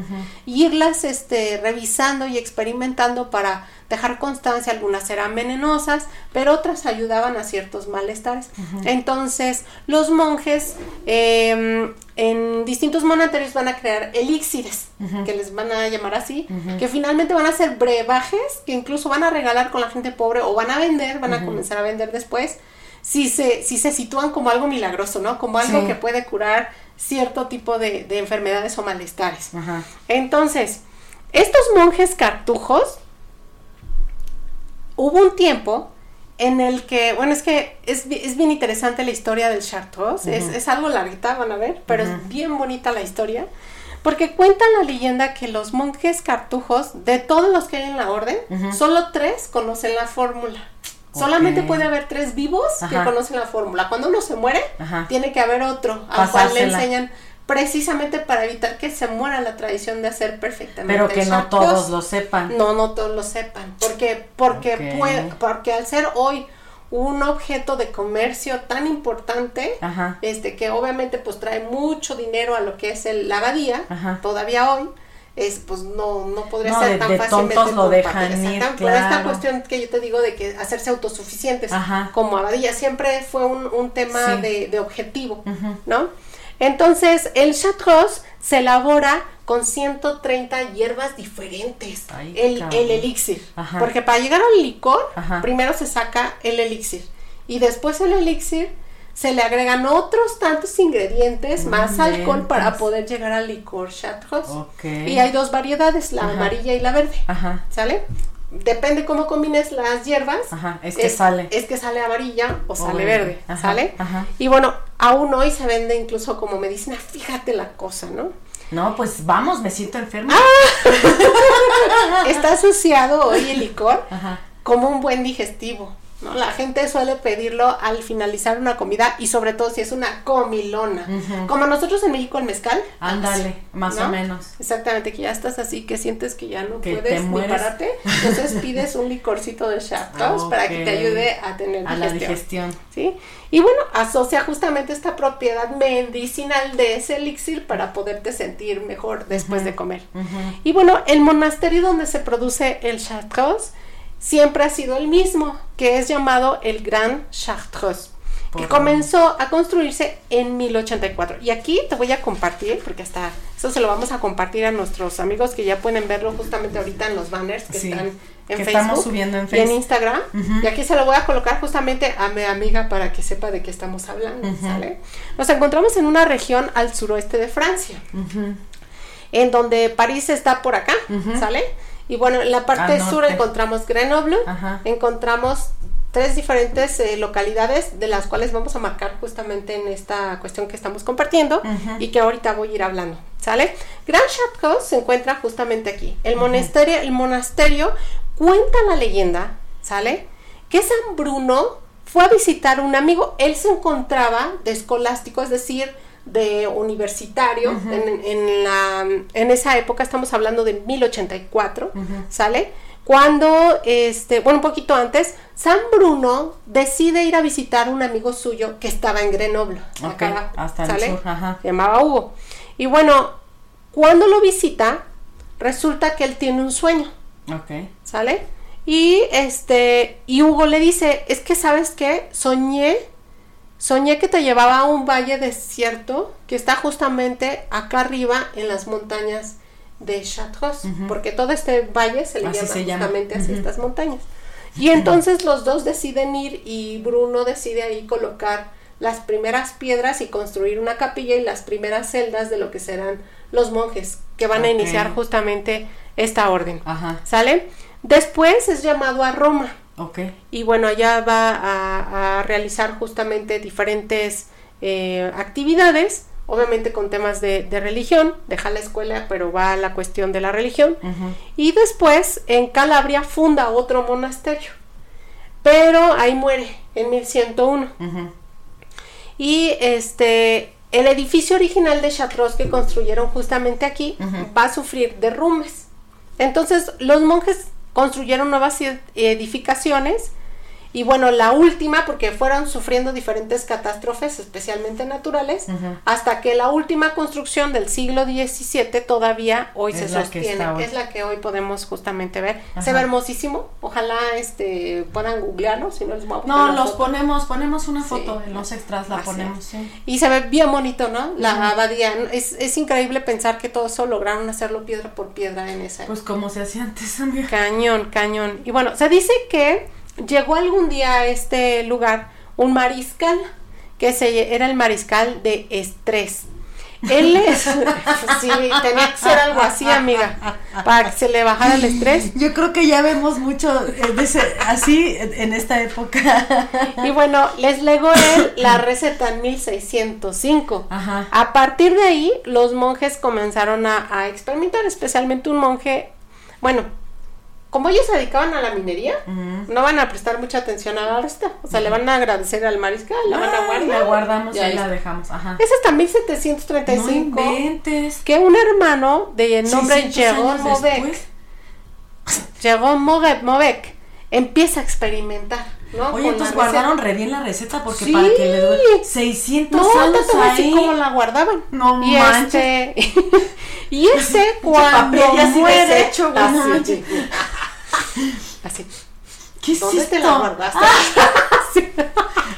y irlas este, revisando y experimentando para dejar constancia. Algunas eran venenosas, pero otras ayudaban a ciertos malestares. Entonces, los monjes eh, en distintos monasterios van a crear elixires, que les van a llamar así, que finalmente van a ser brebajes que incluso van a regalar con la gente pobre o van a vender, van a comenzar a vender después si se, si se sitúan como algo milagroso, ¿no? Como algo Sí. que puede curar cierto tipo de, de enfermedades o malestares. Ajá. Entonces, estos monjes cartujos, hubo un tiempo en el que, bueno, es que es, es bien interesante la historia del Chartreuse, es, es algo larguita, van a ver, pero es bien bonita la historia, Porque cuenta la leyenda que los monjes cartujos, de todos los que hay en la orden, solo tres conocen la fórmula. Solamente puede haber tres vivos que conocen la fórmula. Cuando uno se muere, tiene que haber otro al cual le enseñan precisamente para evitar que se muera la tradición de hacer perfectamente. Pero que no todos lo sepan. No, no todos lo sepan. Porque, porque, puede, porque al ser hoy un objeto de comercio tan importante, este que obviamente pues trae mucho dinero a lo que es el, la abadía, todavía hoy, es pues no no podría ser tan de fácilmente lo dejan ir, Por esta cuestión que yo te digo de que hacerse autosuficientes como abadía siempre fue un, un tema de, de, objetivo, ¿no? Entonces, el Chartreuse se elabora con 130 hierbas diferentes. el, el, elixir. Porque para llegar al licor, primero se saca el elixir. Y después el elixir se le agregan otros tantos ingredientes, más alcohol para poder llegar al licor Chartreuse. Y hay dos variedades, la amarilla y la verde. ¿Sale? depende cómo combines las hierbas, es que sale. Es que sale amarilla o, sale verde, ¿sale? Y bueno, aún hoy se vende incluso como medicina, fíjate la cosa, ¿no? No, pues vamos, me siento enferma. Ah. Está asociado hoy el licor como un buen digestivo. La gente suele pedirlo al finalizar una comida y sobre todo si es una comilona. Como nosotros en México el mezcal. Ándale, más o menos. Exactamente, que ya estás así que sientes que ya no puedes ni pararte. Entonces pides un licorcito de Chateau para que te ayude a tener a la digestión. ¿Sí? Y bueno, asocia justamente esta propiedad medicinal de ese elixir para poderte sentir mejor después de comer. Y bueno, el monasterio donde se produce el Chartreuse siempre ha sido el mismo, que es llamado el Grand Chartreuse, que comenzó a construirse en 1084. Y aquí te voy a compartir, porque hasta eso se lo vamos a compartir a nuestros amigos que ya pueden verlo justamente ahorita en los banners que están en Facebook estamos subiendo en y en Instagram. Y aquí se lo voy a colocar justamente a mi amiga para que sepa de qué estamos hablando, ¿sale? Nos encontramos en una región al suroeste de Francia, en donde París está por acá, ¿sale? Y bueno, en la parte sur encontramos Grenoble, encontramos tres diferentes eh, localidades de las cuales vamos a marcar justamente en esta cuestión que estamos compartiendo y que ahorita voy a ir hablando, ¿sale? Grand Chateau se encuentra justamente aquí. El monasterio, el monasterio cuenta la leyenda, ¿sale? Que San Bruno fue a visitar a un amigo, él se encontraba de escolástico, es decir, de universitario en, en, la, en esa época, estamos hablando de 1084, ¿sale? Cuando, este, bueno, un poquito antes, San Bruno decide ir a visitar un amigo suyo que estaba en Grenoble. hasta el sur, Se llamaba Hugo. Y bueno, cuando lo visita, resulta que él tiene un sueño. Ok. ¿Sale? Y este, y Hugo le dice, es que sabes qué, soñé Soñé que te llevaba a un valle desierto que está justamente acá arriba en las montañas de Chartreuse, porque todo este valle se le llama justamente a estas montañas. Y entonces los dos deciden ir y Bruno decide ahí colocar las primeras piedras y construir una capilla y las primeras celdas de lo que serán los monjes que van a iniciar justamente esta orden. ¿Sale? Después es llamado a Roma y bueno, allá va a, realizar justamente diferentes eh, actividades, obviamente con temas de, religión, deja la escuela, pero va a la cuestión de la religión. Y después en Calabria funda otro monasterio, pero ahí muere en 1101. Y este, el edificio original de Chartreuse que construyeron justamente aquí va a sufrir derrumbes. Entonces los monjes construyeron nuevas edificaciones y bueno, la última, porque fueron sufriendo diferentes catástrofes, especialmente naturales, hasta que la última construcción del siglo XVII todavía hoy se sostiene. Es la que hoy podemos justamente ver. Se ve hermosísimo. Ojalá este puedan googlearlo, si no les voy a No, los ponemos, ponemos una foto en los extras, la ponemos. Y se ve bien bonito, ¿no? La abadía. Es, es increíble pensar que todo eso lograron hacerlo piedra por piedra en esa. Pues como se hacía antes, amiga. Cañón, cañón. Y bueno, se dice que llegó algún día a este lugar un mariscal, que se, era el mariscal de Estrés. Él es, sí, tenía que ser algo así, amiga, para que se le bajara el estrés. Yo creo que ya vemos mucho ese- así en en esta época. Y bueno, les legó él la receta en 1605. Ajá. A partir de ahí, los monjes comenzaron a, a experimentar, especialmente un monje, bueno, como ellos se dedicaban a la minería, no van a prestar mucha atención a la receta. O sea, le van a agradecer al mariscal, la van a guardar. la guardamos y ahí la está. dejamos. Ajá. Es hasta No 1735 inventes. que un hermano de nombre 600 Jérôme años Maubec, después. Jérôme Maubec, Maubec, empieza a experimentar, ¿no? Oye, entonces receta. guardaron re bien la receta porque Sí. para que le dure 600 No, años ahí. cómo la guardaban. No y manches. este y ese cuando papel ya así muere güey, no así, así. ¿Qué es ¿Dónde te la guardaste?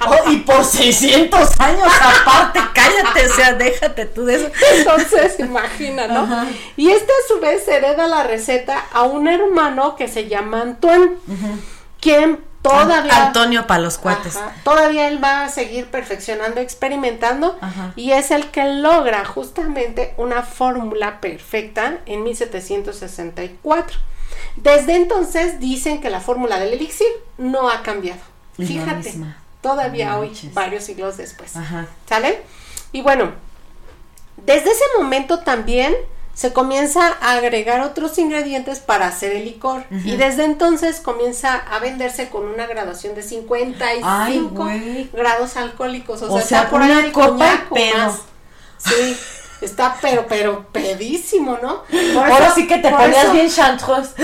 Oh, y por 600 años aparte, cállate, o sea, déjate tú de eso. Entonces, imagina, ¿no? Ajá. Y este a su vez hereda la receta a un hermano que se llama Antoine, quien todavía Antonio para los cuates. Ajá. Todavía él va a seguir perfeccionando, experimentando Ajá. y es el que logra justamente una fórmula perfecta en 1764. Desde entonces dicen que la fórmula del elixir no ha cambiado. Es Fíjate, todavía No hoy, varios siglos después. Ajá. ¿Sale? Y bueno, desde ese momento también se comienza a agregar otros ingredientes para hacer el licor. Y desde entonces comienza a venderse con una graduación de 55 Ay, grados alcohólicos. O, O sea, sea, está por una ahí el copa coñac y o pedo. más. Sí, está pero, pero pedísimo, ¿no? Por Ahora eso- sí que te ponías eso- bien chantros.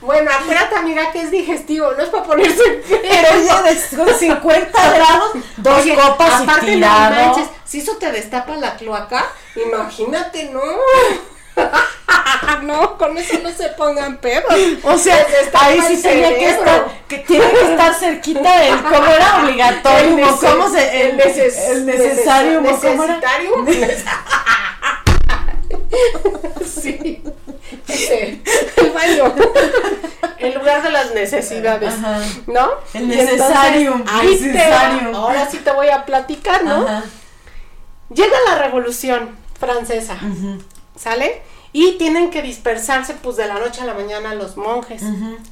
Bueno, acuérdate, amiga, que es digestivo, no es para ponerse Pero con 50 grados, dos Oye, copas y aparte, no tirado. manches, si eso te destapa la cloaca, imagínate, no. no, con eso no se pongan pedos. O sea, ahí sí tenía que estar, que tiene que estar cerquita del, ¿cómo era obligatorio? El nece- ¿Cómo se, el, neces- el necesario, neces- necesitario. Sí. Ese, el baño. En lugar de las necesidades. Ajá. ¿No? El entonces, necesario, ahí te necesario. ahora sí te voy a platicar, ¿no? Ajá. Llega la revolución francesa, ¿sale? Y tienen que dispersarse pues de la noche a la mañana los monjes.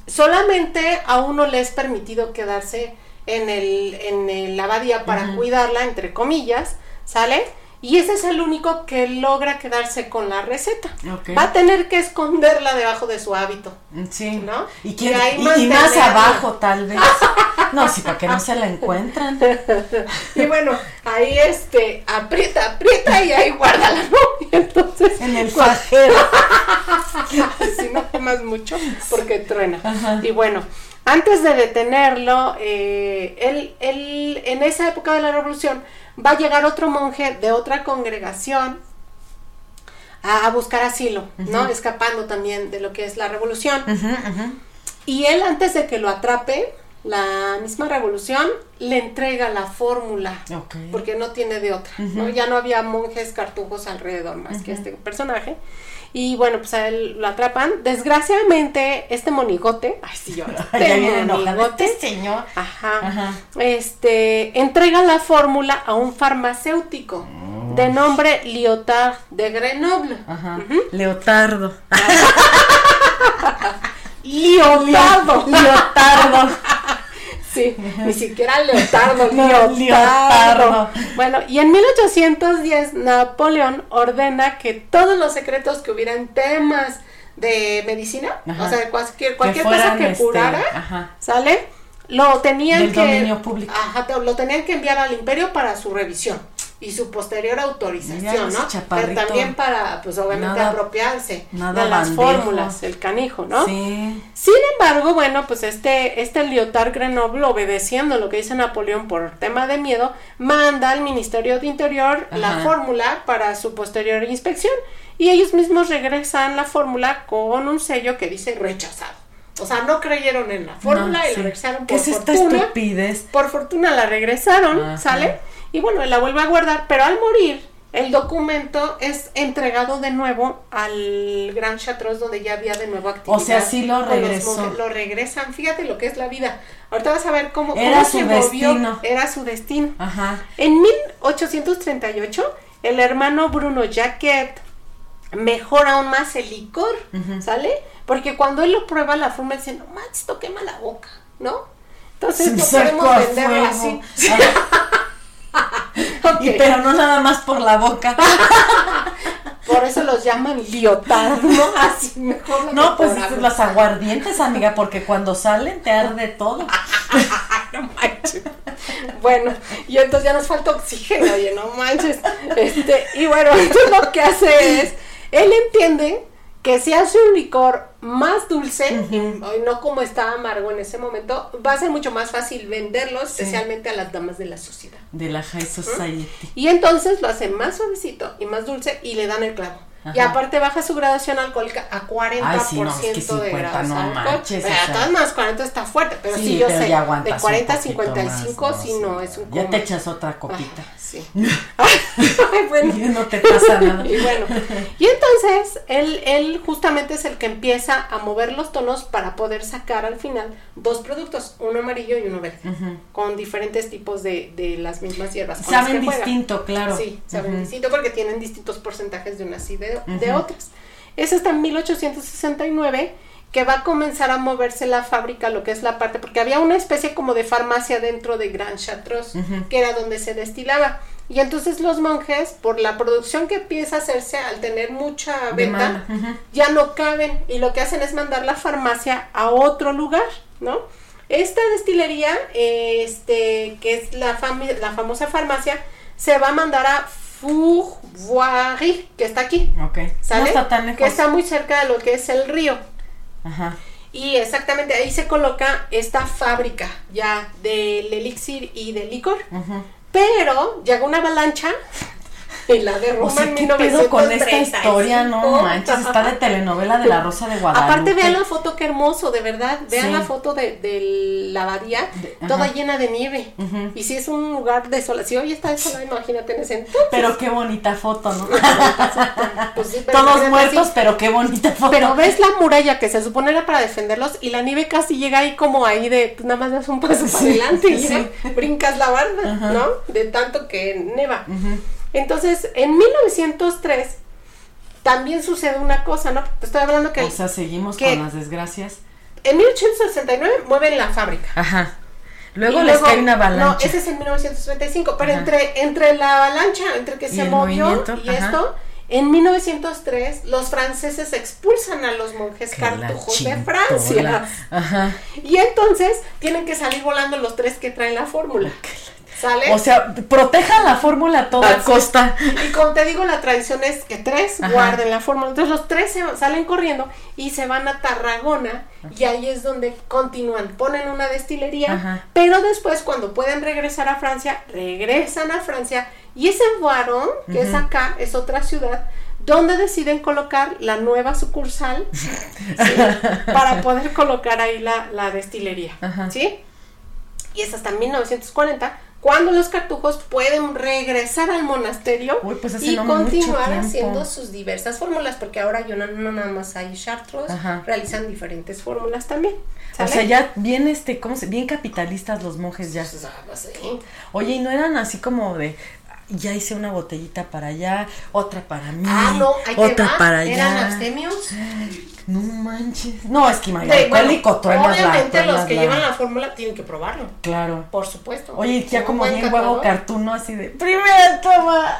Solamente a uno le es permitido quedarse en el, en el- la abadía para cuidarla, entre comillas, ¿sale? Y ese es el único que logra quedarse con la receta. Va a tener que esconderla debajo de su hábito. Sí. ¿No? ¿Y, quién- Y más abajo, tal vez. No, sí, para que no se la encuentran. Y bueno, ahí este, aprieta, aprieta y ahí guárdala, ¿no? Y entonces, En el fajero. si no comas mucho porque truena. Ajá. Y bueno, antes de detenerlo, eh, él, él, en esa época de la revolución, va a llegar otro monje de otra congregación a, a buscar asilo, ¿no? Escapando también de lo que es la revolución. Y él, antes de que lo atrape, la misma revolución le entrega la fórmula. Porque no tiene de otra, ¿no? Ya no había monjes cartujos alrededor más que este personaje. Y bueno, pues a él lo atrapan. Desgraciadamente, este monigote, ay sí, yo, este enojado. monigote, Este señor. ajá, Ajá. este, entrega la fórmula a un farmacéutico de nombre Lyotard de Grenoble. Ajá. Leotardo. Leotardo. Leotardo. Sí, ni siquiera Leotardo, Leotardo. Leotardo. Bueno, y en 1810 Napoleón ordena que todos los secretos que hubieran temas de medicina, Ajá. o sea, cualquier, cualquier Que cosa que este, curara, ajá. ¿sale? Lo tenían Del que. Ajá, lo tenían que enviar al imperio para su revisión y su posterior autorización, ¿no? Pero también para, pues obviamente, Nada- apropiarse nada de las bandejo. fórmulas, el canijo, ¿no? Sí. Sin embargo, bueno, pues este, este Lyotard Grenoble, obedeciendo lo que dice Napoleón por tema de miedo, manda al Ministerio de Interior la Ajá. fórmula para su posterior inspección y ellos mismos regresan la fórmula con un sello que dice rechazado. O sea, no creyeron en la fórmula No, y sí. la regresaron ¿Qué por es esta fortuna. estupidez? Por fortuna la regresaron, Ajá. ¿sale? Y bueno, la vuelve a guardar, pero al morir el documento es entregado de nuevo al Gran Chartreuse donde ya había de nuevo actividad. O sea, sí lo regresó. Lo regresan, fíjate lo que es la vida. Ahorita vas a ver cómo, Era cómo su se movió. destino. Era su destino. Ajá. En 1838, el hermano Bruno Jacquet mejora aún más el licor, ¿sale? Porque cuando él lo prueba, la forma dice, no manches, esto quema la boca, ¿no? Entonces no podemos venderlo fuego. Y pero no nada más por la boca. Por eso los llaman liotard, ¿no? Así mejor No, pues las aguardientes, amiga, porque cuando salen te arde todo. no manches. Bueno, y entonces ya nos falta oxígeno, oye, no manches. Este, y bueno, entonces lo que hace es, él entiende que si hace un licor más dulce, y no como estaba amargo en ese momento, va a ser mucho más fácil venderlo, especialmente a las damas de la sociedad. De la High Society. Y entonces lo hace más suavecito y más dulce y le dan el clavo. Y aparte baja su graduación alcohólica a 40% Ay, sí, no, es que de 50, grados no manches, Pero o sea. todas maneras 40 está fuerte, pero sí, Sí, yo pero sé, de un 40 a poquito 55 más, sí no, es un Ya coma. te echas otra copita. Ah, sí. Ay, bueno. Y no te pasa nada. Y bueno, y entonces él, él justamente es el que empieza a mover los tonos para poder sacar al final dos productos, uno amarillo y uno verde, con diferentes tipos de, de las mismas hierbas. Saben juega. distinto, claro. Sí, saben Ujú. distinto porque tienen distintos porcentajes de unas y de, de otras. Es hasta 1869 que va a comenzar a moverse la fábrica, lo que es la parte, porque había una especie como de farmacia dentro de Grand Chartreuse, que era donde se destilaba. Y entonces los monjes, por la producción que empieza a hacerse al tener mucha venta, ya no caben y lo que hacen es mandar la farmacia a otro lugar, ¿no? Esta destilería, este, que es la, la famosa farmacia, se va a mandar a Fourvoirie, que está aquí, Ok. ¿sale? No está tan lejos. Que está muy cerca de lo que es el río. Ajá. Y exactamente ahí se coloca esta fábrica ya del elixir y del licor. Ujú. Pero llega una avalancha y la O derrumba sea, en ¿qué pedo con esta 1935. historia? No manches, está de telenovela de la Rosa de Guadalupe. Aparte vean la foto qué hermoso, de verdad. Vean Sí. la foto de, de la abadía, De- toda ajá. llena de nieve. Y si es un lugar desolado, si hoy está desolado, imagínate en ese entonces. Pero qué bonita foto, ¿no? Pues sí, pero Todos muertos, así. pero qué bonita foto. Pero ves la muralla que se supone era para defenderlos y la nieve casi llega ahí como ahí de, pues nada más das un paso para Sí, adelante y brincas la barda, ¿no? De tanto que neva. Entonces, en 1903 también sucede una cosa, ¿no? Te estoy hablando que O sea, seguimos que- con las desgracias. en 1869 mueven la fábrica. Ajá. Luego les cae una avalancha. No, ese es en 1935, pero Ajá. entre, entre la avalancha, entre que se movió y ajá. esto, en 1903 los franceses expulsan a los monjes Que cartujos de. Francia. Ajá. Y entonces tienen que salir volando los tres que traen la fórmula. ¿Sale? O sea, protejan la fórmula a toda Así. costa. y como te digo, la tradición es que tres Ajá. guarden la fórmula. Entonces los tres se salen corriendo y se van a Tarragona y ahí es donde continúan. Ponen una destilería, Ajá. pero después cuando pueden regresar a Francia, regresan a Francia y ese Boiron, que es acá, es otra ciudad, donde deciden colocar la nueva sucursal ¿sí? para poder colocar ahí la, la destilería. Ajá. ¿Sí? Y es hasta 1940 cuando los cartujos pueden regresar al monasterio Uy, pues y no continuar haciendo sus diversas fórmulas, porque ahora yo no, no nada más hay Chartreuse, Ajá. realizan diferentes fórmulas también. O sea, ya bien, este, ¿cómo se? Bien capitalistas los monjes ya. Pues, sí. Oye, ¿y no eran así como de, ya hice una botellita para allá, otra para mí, Ah, no, otra va, para eran allá? abstemios. No manches. No, es que imagínate, bueno, la- obviamente los que la- llevan la fórmula tienen que probarlo, Claro. por supuesto. Oye, ya como bien huevo cartuno así de, primera toma.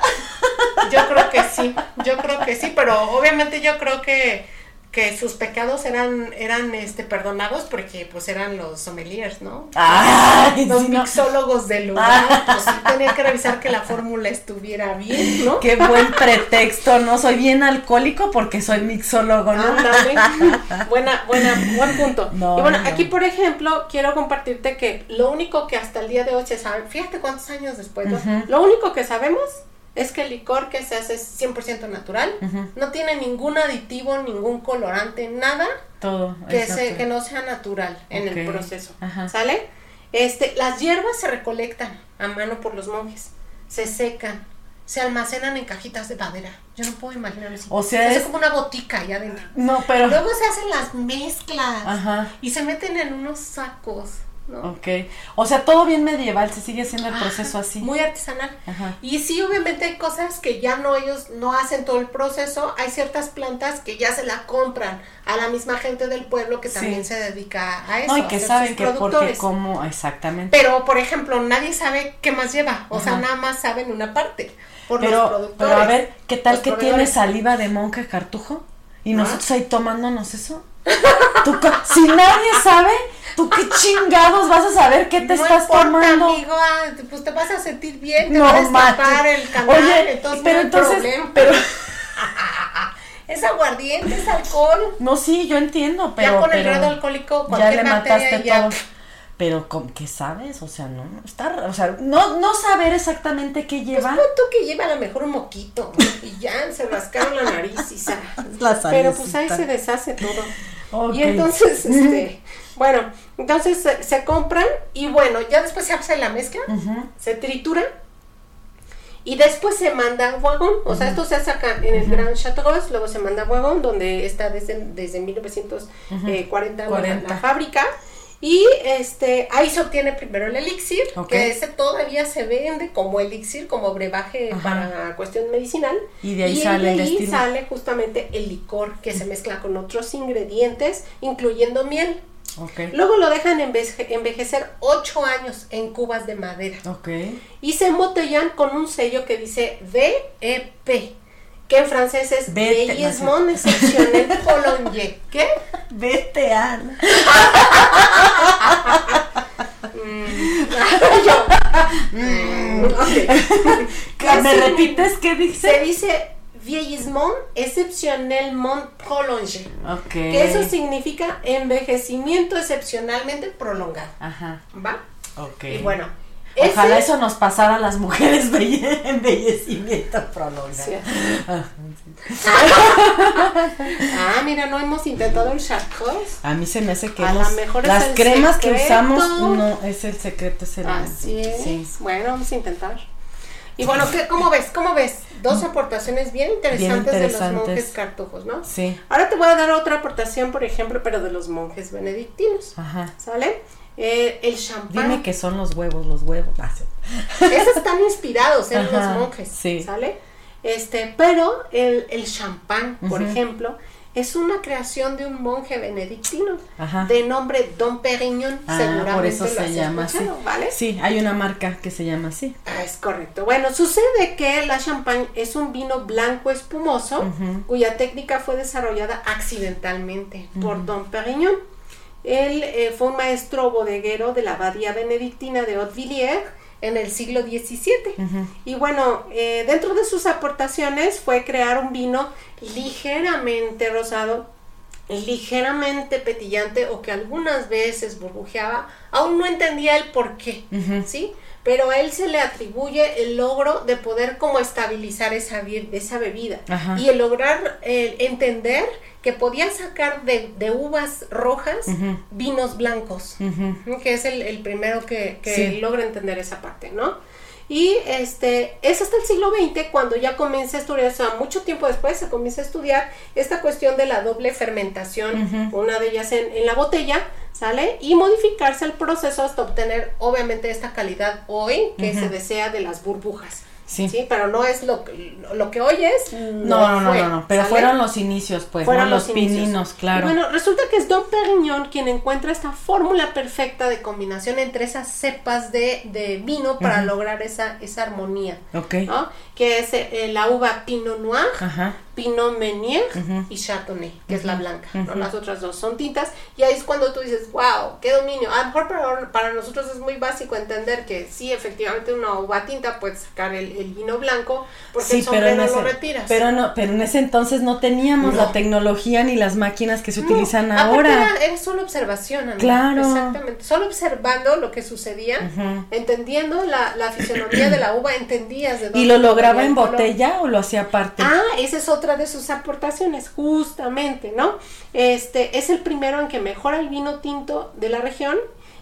Yo creo que sí, yo creo que sí, pero obviamente yo creo que, que sus pecados eran, eran este perdonados porque pues eran los sommeliers, ¿no? Ay, los no. mixólogos del lugar, pues sí tenían que revisar que la fórmula estuviera bien, ¿no? Qué buen pretexto, ¿no? Soy bien alcohólico porque soy mixólogo, ¿no? Ándale. buena, buena, buen punto. No, y bueno, no. aquí por ejemplo, quiero compartirte que lo único que hasta el día de hoy se sabe, fíjate cuántos años después, ¿no? Ujú. Lo único que sabemos es que el licor que se hace es 100% natural, no tiene ningún aditivo, ningún colorante, nada Todo. que, se, que no sea natural en el proceso. Ajá. ¿Sale? Este, las hierbas se recolectan a mano por los monjes, se secan, se almacenan en cajitas de madera. Yo no puedo imaginarme así. O sea, es, es- como una botica allá adentro. No, pero... Luego se hacen las mezclas Ajá. y se meten en unos sacos, ¿no? Ok. O sea, todo bien medieval, se sigue haciendo el Ajá, proceso así. Muy artesanal. Ajá. Y sí, obviamente hay cosas que ya no ellos no hacen todo el proceso. Hay ciertas plantas que ya se la compran a la misma gente del pueblo que Sí. también se dedica a eso. No, y que saben que porque como... Exactamente. Pero, por ejemplo, nadie sabe qué más lleva. O sea, nada más saben una parte. Por los Pero, productores. pero a ver, ¿qué tal los que tiene saliva de monje cartujo? Y ¿Ah? nosotros ahí tomándonos eso. ¿Tú ca- si nadie sabe, ¿tú qué chingados vas a saber qué te no estás importa, tomando? amigo, ah, pues te vas a sentir bien, te No, va a destapar mate. el canal, Oye, entonces pero no hay entonces, problema. pero, Es aguardiente, es alcohol. no, sí, yo entiendo, pero, ya con el grado alcohólico, ya cualquier le bacteria mataste ya... todo. Pero, ¿con ¿qué sabes? O sea, no, está, o sea, no, no saber exactamente qué Pues lleva. pon tú que lleva a lo mejor un moquito y ya se rascaron la nariz y sa- La Pero pues ahí se deshace todo. Y entonces, este, bueno, entonces se, se compran y bueno, ya después se hace la mezcla, se tritura y después se manda a Wagón. O sea, esto se saca en el Gran Chateauroux, luego se manda a Wagón, donde está desde, desde 1940 la- 40. la fábrica. Y este ahí se obtiene primero el elixir, que ese todavía se vende como elixir, como brebaje Ajá. para cuestión medicinal. Y de ahí sale el ahí sale justamente el licor que se mezcla con otros ingredientes, incluyendo miel. Luego lo dejan enveje- envejecer 8 años en cubas de madera y se embotellan con un sello que dice VEP, que en francés es Vete, Vieillissement Exceptionnel Prolongé. ¿Qué? Vete, Ana. Mm. ¿Qué ¿Me repites qué Se dice? dice Vieillissement Exceptionnellement Prolongé. Ok. Que eso significa envejecimiento excepcionalmente prolongado. Ajá. ¿Va? Ok. Y bueno, Ojalá ese- eso nos pasara a las mujeres belle- embellecimiento prolongado. Sí. Ah, Ah, mira, no hemos intentado el Chartreuse. A mí se me hace que A mejor las cremas que usamos no es el secreto, es el Así es. Sí. Bueno, vamos a intentar. Y bueno, ¿qué, ¿cómo ves? ¿Cómo ves? Dos aportaciones bien interesantes, de los interesantes. monjes cartujos, ¿no? Sí. Ahora te voy a dar otra aportación, por ejemplo, pero de los monjes benedictinos. Ajá. ¿Sale? Eh, el champán. Dime que son los huevos, los huevos. Ah, sí. Esos están inspirados en Ajá, los monjes, sí. ¿sale? Este, pero el, el champán, por ejemplo, es una creación de un monje benedictino Ajá. de nombre Don Perignon, Ah, seguramente por eso lo se llama así. ¿vale? Sí, hay una marca que se llama así. Ah, es correcto. Bueno, sucede que la champagne es un vino blanco espumoso cuya técnica fue desarrollada accidentalmente por Don Perignon. Él eh, fue un maestro bodeguero de la abadía benedictina de Haute-Villiers en el siglo XVII. Y bueno, eh, dentro de sus aportaciones fue crear un vino ligeramente rosado, ligeramente petillante o que algunas veces burbujeaba. Aún no entendía el por qué. ¿sí? Pero a él se le atribuye el logro de poder como estabilizar esa, bebida Ajá. y el lograr eh, entender que podía sacar de, de uvas rojas vinos blancos que es el, el primero que, que Sí. logra entender esa parte, ¿no? Y este, es hasta el siglo XX cuando ya comienza a estudiar, o sea, mucho tiempo después se comienza a estudiar esta cuestión de la doble fermentación, una de ellas en, en la botella, ¿sale? Y modificarse el proceso hasta obtener, obviamente, esta calidad hoy que se desea de las burbujas. Sí. Sí. Pero no es lo que, lo que hoy es. No, no, no, fue, no, no, pero ¿sale? fueron los inicios, pues, Fueron ¿no? los, inicios. pininos, claro. Y bueno, resulta que es Don Perignon quien encuentra esta fórmula perfecta de combinación entre esas cepas de, de vino para lograr esa, esa armonía, ok. ¿no? Que es eh, la uva Pinot Noir, Ajá. Pinot Meunier y Chardonnay, que es la blanca, ¿no? Las otras dos son tintas. Y ahí es cuando tú dices, wow, qué dominio. A lo mejor para, para nosotros es muy básico entender que sí, efectivamente una uva tinta puede sacar el, el vino blanco, porque el Sí, pero en, sombrero ese, lo retiras. pero no, pero en ese entonces no teníamos No. la tecnología ni las máquinas que se No, utilizan aparte ahora. Era, era solo observación, amiga. Claro. Exactamente. Solo observando lo que sucedía, entendiendo la, la fisionomía de la uva, entendías de dónde ¿Y lo lograba en el color. botella o lo hacía aparte? Ah, esa es otra de sus aportaciones, justamente, ¿no? Este es el primero en que mejora el vino tinto de la región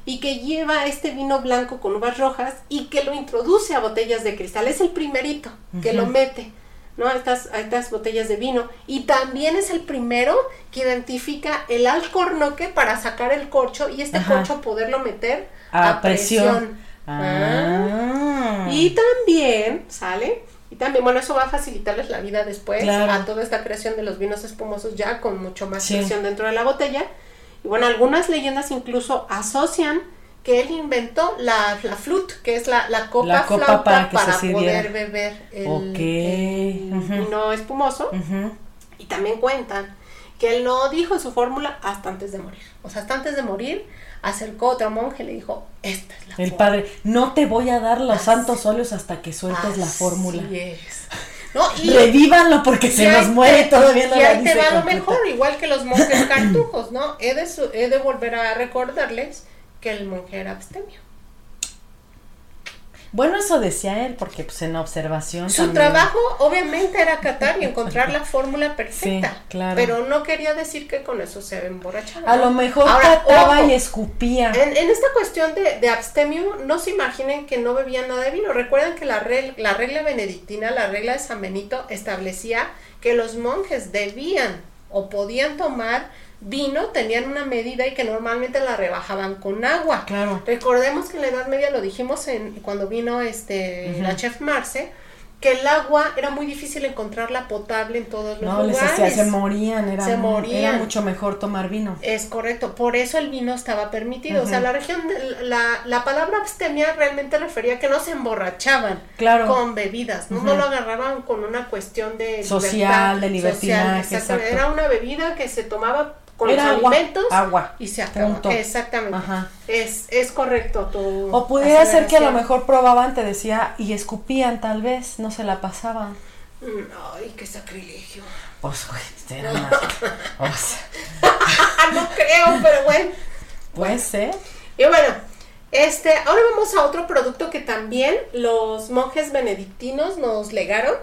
y que lleva este vino blanco con uvas rojas y que lo introduce a botellas de cristal. Es el primerito que lo mete. ¿no? A estas, a estas botellas de vino. Y también es el primero que identifica el alcornoque para sacar el corcho y este corcho poderlo meter a, presión. Ah. Y también, ¿sale? Y también, bueno, eso va a facilitarles la vida después a toda esta creación de los vinos espumosos ya con mucho más presión dentro de la botella. Y bueno, algunas leyendas incluso asocian que él inventó la, la flute, que es la, la copa, flauta para, poder beber el, vino espumoso. Y también cuentan que él no dijo su fórmula hasta antes de morir. O sea, hasta antes de morir, acercó otro monje y le dijo, esta es la El padre, no te voy a dar los santos óleos hasta que sueltes la fórmula. Es. Revívanlo porque se nos muere todavía Y ahí te va lo mejor, igual que los monjes cartujos, ¿no? He de, he de volver a recordarles que el monje era abstemio. Bueno, eso decía él, porque pues en observación. Su trabajo obviamente era catar y encontrar la fórmula perfecta. claro. Pero no quería decir que con eso se emborrachaba. A lo mejor cataba y escupía. En, esta cuestión de, abstemio, no se imaginen que no bebían nada de vino. Recuerden que la, la regla benedictina, la regla de San Benito, establecía que los monjes debían o podían tomar vino tenían una medida y que normalmente la rebajaban con agua. Claro. Recordemos que en la Edad Media lo dijimos en cuando vino este la chef Marce que el agua era muy difícil encontrarla potable en todos los lugares. No, les se morían, era, se morían. era mucho mejor tomar vino. Es correcto, por eso el vino estaba permitido. O sea, la región, la, la palabra abstemia realmente refería a que no se emborrachaban con bebidas, ¿no? no lo agarraban con una cuestión de social, de libertad. Era una bebida que se tomaba con los alimentos agua, y se acabó. Exactamente. Es, es correcto tu O pudiera ser que a lo mejor probaban, te decía, y escupían tal vez, no se la pasaban. Mm, ay, qué sacrilegio. Pues, güey, era no. no creo, pero bueno. Puede ser. Y bueno, este, ahora vamos a otro producto que también los monjes benedictinos nos legaron,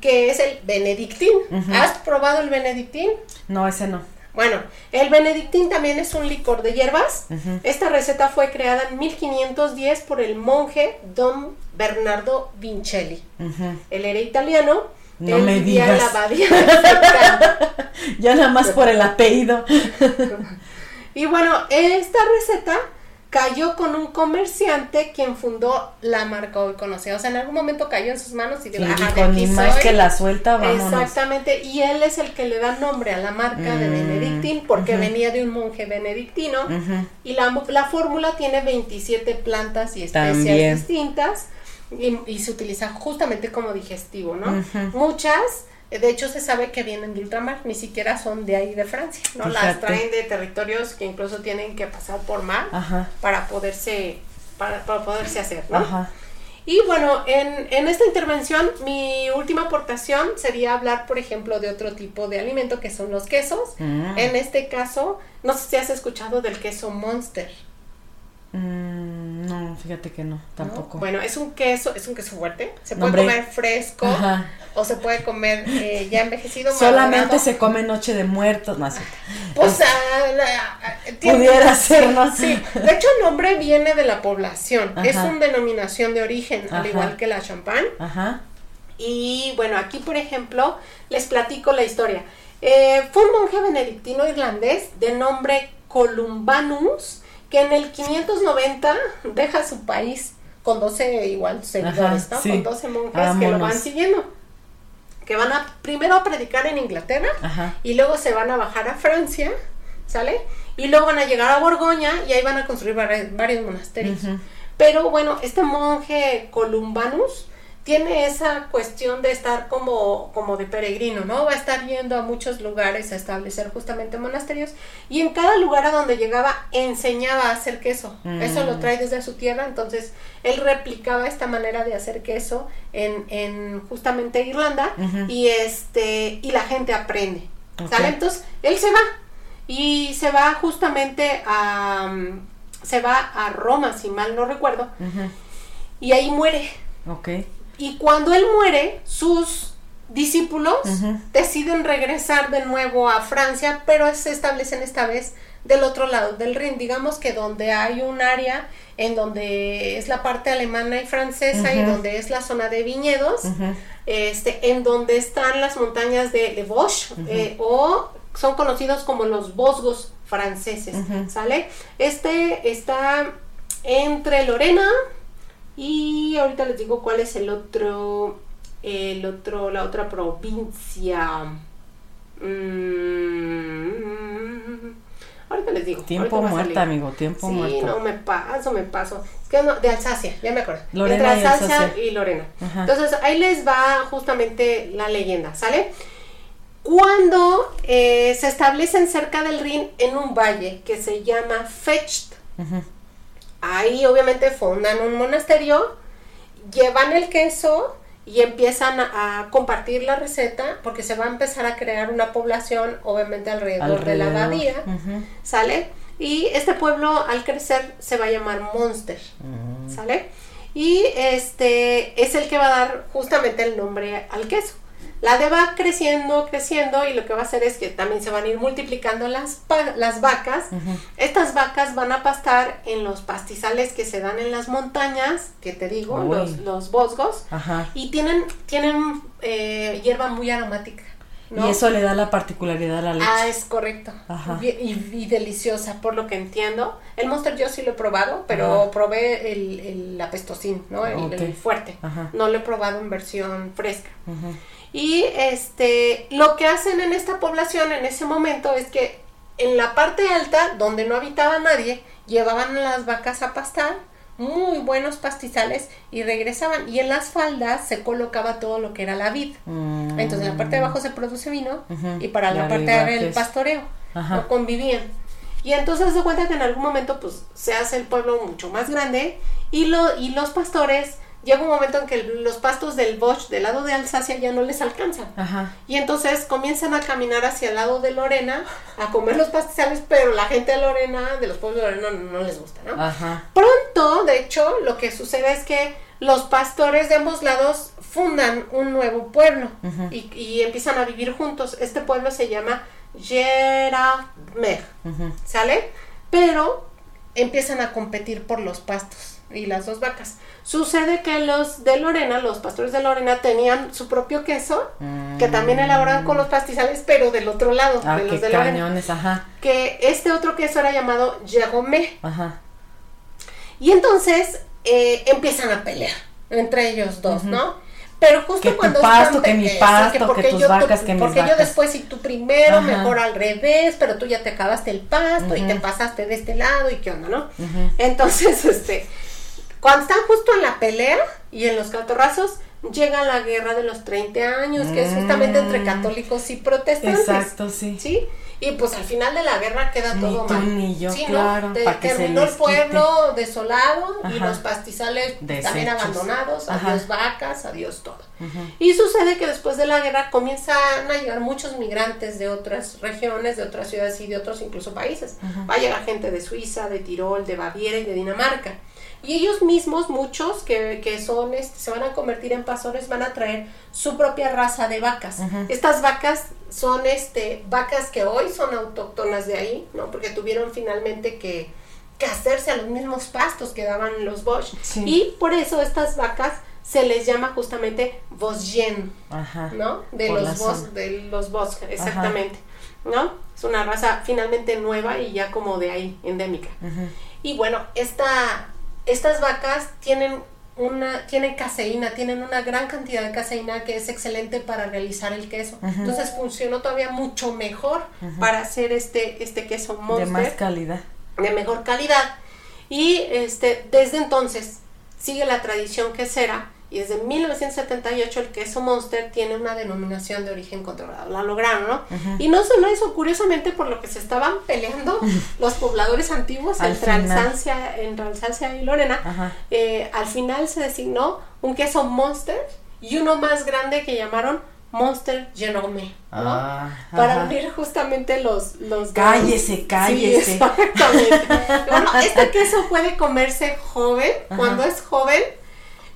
que es el benedictín. ¿Has probado el benedictín? No, ese no. Bueno, el benedictín también es un licor de hierbas. Esta receta fue creada en 1510 por el monje Don Bernardo Vincelli. Él era italiano. No me digas. ya nada más por el apellido. y bueno, esta receta cayó con un comerciante quien fundó la marca hoy conocida. O sea, en algún momento cayó en sus manos y dijo, ni más que la suelta, vámonos. Exactamente, y él es el que le da nombre a la marca de mm, Benedictín porque venía de un monje benedictino. Y la, la fórmula tiene 27 plantas y especias distintas y, se utiliza justamente como digestivo, ¿no? Muchas de hecho, se sabe que vienen de ultramar, ni siquiera son de ahí de Francia, ¿no? Las traen de territorios que incluso tienen que pasar por mar para poderse para, poderse hacer, ¿no? Y bueno, en, en, esta intervención mi última aportación sería hablar, por ejemplo, de otro tipo de alimento que son los quesos. Mm. En este caso, no sé si has escuchado del queso Monster. Mm, no, fíjate que no, tampoco. Bueno, es un queso, es un queso fuerte. Se puede comer fresco o se puede comer eh, ya envejecido. Solamente se come Noche de Muertos, más. Pues ah, pudiera ser, ¿no? Sí. De hecho, el nombre viene de la población. Es una denominación de origen, al igual que la champán. Ajá. Y bueno, aquí por ejemplo les platico la historia. Eh, fue un monje benedictino irlandés de nombre Columbanus que en el 590 deja su país con 12 igual seguidores, ¿no? Con 12 monjes que lo van siguiendo. Que van a primero a predicar en Inglaterra y luego se van a bajar a Francia, ¿sale? Y luego van a llegar a Borgoña y ahí van a construir varios, monasterios. Pero bueno, este monje Columbanus tiene esa cuestión de estar como, como de peregrino, ¿no? Va a estar yendo a muchos lugares a establecer justamente monasterios y en cada lugar a donde llegaba enseñaba a hacer queso. Eso lo mm. trae desde su tierra, entonces él replicaba esta manera de hacer queso en, en justamente Irlanda y este y la gente aprende. ¿Sale? Entonces él se va y se va justamente a se va a Roma, si mal no recuerdo, y ahí muere. Okay. Y cuando él muere, sus discípulos deciden regresar de nuevo a Francia, pero se establecen esta vez del otro lado del Rin. Digamos que donde hay un área en donde es la parte alemana y francesa y donde es la zona de viñedos, este, en donde están las montañas de, de Vosges eh, o son conocidos como los Bosgos franceses, ¿sale? Este está entre Lorena y ahorita les digo cuál es el otro, el otro, la otra provincia. Mm, ahorita les digo. Tiempo muerto, amigo, tiempo muerto. Sí, no, me paso, me paso. Es que no, de Alsacia, ya me acuerdo. Lorena Entre Alsacia y, Lorena. Entonces, ahí les va justamente la leyenda, ¿sale? Cuando eh, se establecen cerca del Rin en un valle que se llama Fecht, ahí obviamente fundan un monasterio, llevan el queso y empiezan a, compartir la receta porque se va a empezar a crear una población obviamente alrededor, de la abadía, ¿sale? Y este pueblo al crecer se va a llamar Monster, mm. ¿sale? Y este es el que va a dar justamente el nombre al queso. La de va creciendo, creciendo y lo que va a hacer es que también se van a ir multiplicando las, las vacas. Estas vacas van a pastar en los pastizales que se dan en las montañas, que te digo, los, los, bosgos, y tienen, tienen eh, hierba muy aromática. Y eso le da la particularidad a la leche. Ah, es correcto. Y, deliciosa, por lo que entiendo. El Monster yo sí lo he probado, pero probé el, el apestocín, ¿no? El, fuerte. No lo he probado en versión fresca. Y este, lo que hacen en esta población en ese momento es que en la parte alta, donde no habitaba nadie, llevaban las vacas a pastar, muy buenos pastizales, y regresaban. Y en las faldas se colocaba todo lo que era la vid. Mm. Entonces en la parte de abajo se produce vino y para la, parte de arriba el pastoreo. No convivían. Y entonces se cuenta que en algún momento pues se hace el pueblo mucho más grande y, lo, y los pastores llega un momento en que los pastos del Bosch del lado de Alsacia ya no les alcanzan. Y entonces comienzan a caminar hacia el lado de Lorena a comer los pastizales, pero la gente de Lorena, de los pueblos de Lorena, no, les gusta, ¿no? Pronto, de hecho, lo que sucede es que los pastores de ambos lados fundan un nuevo pueblo y, empiezan a vivir juntos. Este pueblo se llama Geramer, ¿sale? Pero empiezan a competir por los pastos y las dos vacas. Sucede que los de Lorena, los pastores de Lorena, tenían su propio queso, que también elaboraban con los pastizales, pero del otro lado, ah, de los de Lorena. Ajá. Que este otro queso era llamado Jérôme. Ajá. Y entonces eh, empiezan a pelear entre ellos dos, ¿no? Pero justo que cuando tu pasto, que mi pasto, que, tus vacas, que mis Porque yo después, si tú primero, mejor al revés, pero tú ya te acabaste el pasto y te pasaste de este lado y qué onda, ¿no? Entonces, este, cuando están justo en la pelea y en los catorrazos, llega la guerra de los 30 años, que es justamente entre mm. católicos y protestantes. Exacto, sí. ¿Sí? Y pues al final de la guerra queda todo mal. Ni yo, sí, claro, terminó el pueblo desolado y los pastizales también abandonados, adiós vacas, adiós todo. Y sucede que después de la guerra comienzan a llegar muchos migrantes de otras regiones, de otras ciudades y de otros incluso países. Va a llegar gente de Suiza, de Tirol, de Baviera y de Dinamarca. Y ellos mismos, muchos que, que son, este, se van a convertir en pastores, van a traer su propia raza de vacas. Estas vacas son este, vacas que hoy son autóctonas de ahí, ¿no? Porque tuvieron finalmente que, que hacerse a los mismos pastos que daban los Bosch. Y por eso estas vacas se les llama justamente Vosgien, ¿no? De los, bos, de los Bosch, exactamente, ¿no? Es una raza finalmente nueva y ya como de ahí, endémica. Y bueno, esta estas vacas tienen una, tienen caseína, tienen una gran cantidad de caseína que es excelente para realizar el queso. Entonces funcionó todavía mucho mejor para hacer este, este queso monster. De más calidad. De mejor calidad. Y este, desde entonces sigue la tradición quesera y desde 1978 el queso Monster tiene una denominación de origen controlado. La lograron, ¿no? Y no solo eso, curiosamente por lo que se estaban peleando los pobladores antiguos entre Alsacia, entre y Lorena, eh, al final se designó un queso Monster y uno más grande que llamaron Monster Genome, ¿no? Ah, Para unir justamente los... los cállese, cállese. exactamente. bueno, este queso puede comerse joven, cuando es joven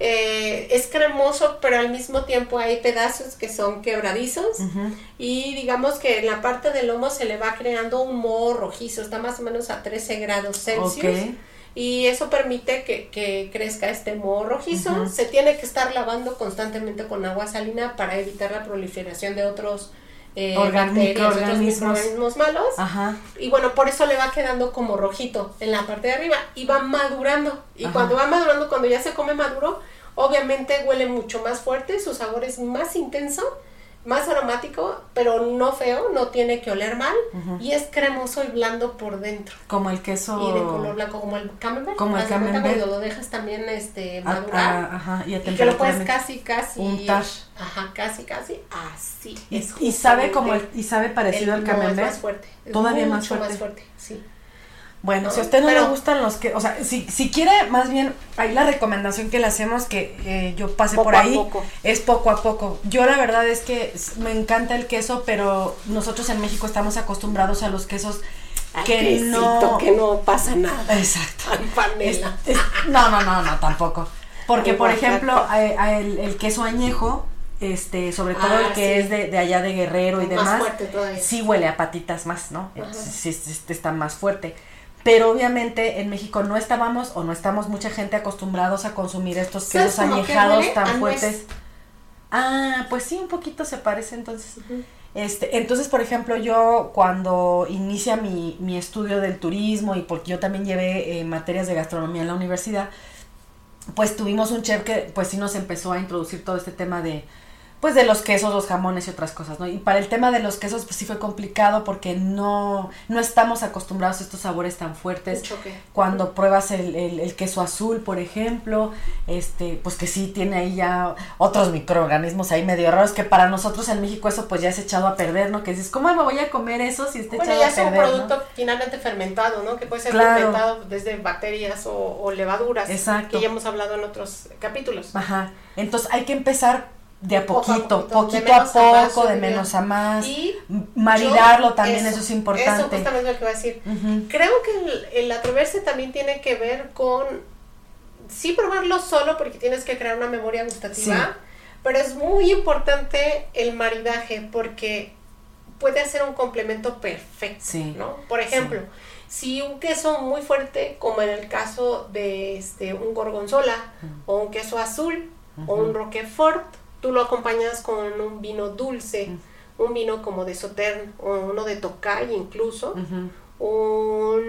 Eh, es cremoso, pero al mismo tiempo hay pedazos que son quebradizos. Y digamos que en la parte del lomo se le va creando un moho rojizo, está más o menos a 13 grados Celsius. Y eso permite que, crezca este moho rojizo. Se tiene que estar lavando constantemente con agua salina para evitar la proliferación de otros eh, microorganismos malos. Y bueno, por eso le va quedando como rojito en la parte de arriba y va madurando. Y cuando va madurando, cuando ya se come maduro, obviamente huele mucho más fuerte, su sabor es más intenso más aromático, pero no feo, no tiene que oler mal y es cremoso y blando por dentro. Como el queso y de color blanco como el camembert. Como el camembert. Cuando lo dejas también este madurar. ajá, y, que lo puedes casi casi untar. Ajá, casi casi así. y, sabe como el, y sabe parecido al camembert. es más fuerte. Todavía más fuerte. más fuerte, sí. Bueno, si a usted no le gustan los que, o sea, si, si quiere, más bien, ahí la recomendación que le hacemos, que eh, yo pase por ahí, es poco a poco. Yo la verdad es que me encanta el queso, pero nosotros en México estamos acostumbrados a los quesos que no... que no pasa nada. Exacto. panela. no, no, no, no, tampoco. Porque, por ejemplo, el, queso añejo, este, sobre todo el ah, que es de, allá de Guerrero y demás, sí huele a patitas más, ¿no? Sí, está más fuerte. Pero obviamente en México no estábamos o no estamos mucha gente acostumbrados a consumir estos quesos añejados tan fuertes. Ah, pues sí, un poquito se parece entonces. Este, entonces, por ejemplo, yo cuando inicia mi, mi estudio del turismo y porque yo también llevé eh, materias de gastronomía en la universidad, pues tuvimos un chef que pues sí nos empezó a introducir todo este tema de, pues de los quesos, los jamones y otras cosas, ¿no? Y para el tema de los quesos, pues sí fue complicado porque no, no estamos acostumbrados a estos sabores tan fuertes. Cuando pruebas el, el, queso azul, por ejemplo, este, pues que sí tiene ahí ya otros microorganismos ahí medio raros, que para nosotros en México eso pues ya es echado a perder, ¿no? Que dices, ¿cómo me voy a comer eso si está echado a perder? Bueno, ya es un producto finalmente fermentado, ¿no? Que puede ser fermentado desde bacterias o, levaduras. Exacto. Que ya hemos hablado en otros capítulos. Ajá. Entonces hay que empezar de a poquito, poquito, a, poco, de menos a más. Y maridarlo también, eso, es importante. Eso justamente lo que voy a decir. Creo que el, atreverse también tiene que ver con, sí probarlo solo porque tienes que crear una memoria gustativa, pero es muy importante el maridaje porque puede ser un complemento perfecto, ¿no? Por ejemplo, si un queso muy fuerte, como en el caso de este, un gorgonzola, o un queso azul, o un roquefort, tú lo acompañas con un vino dulce, un vino como de Sauternes o uno de Tocay incluso, un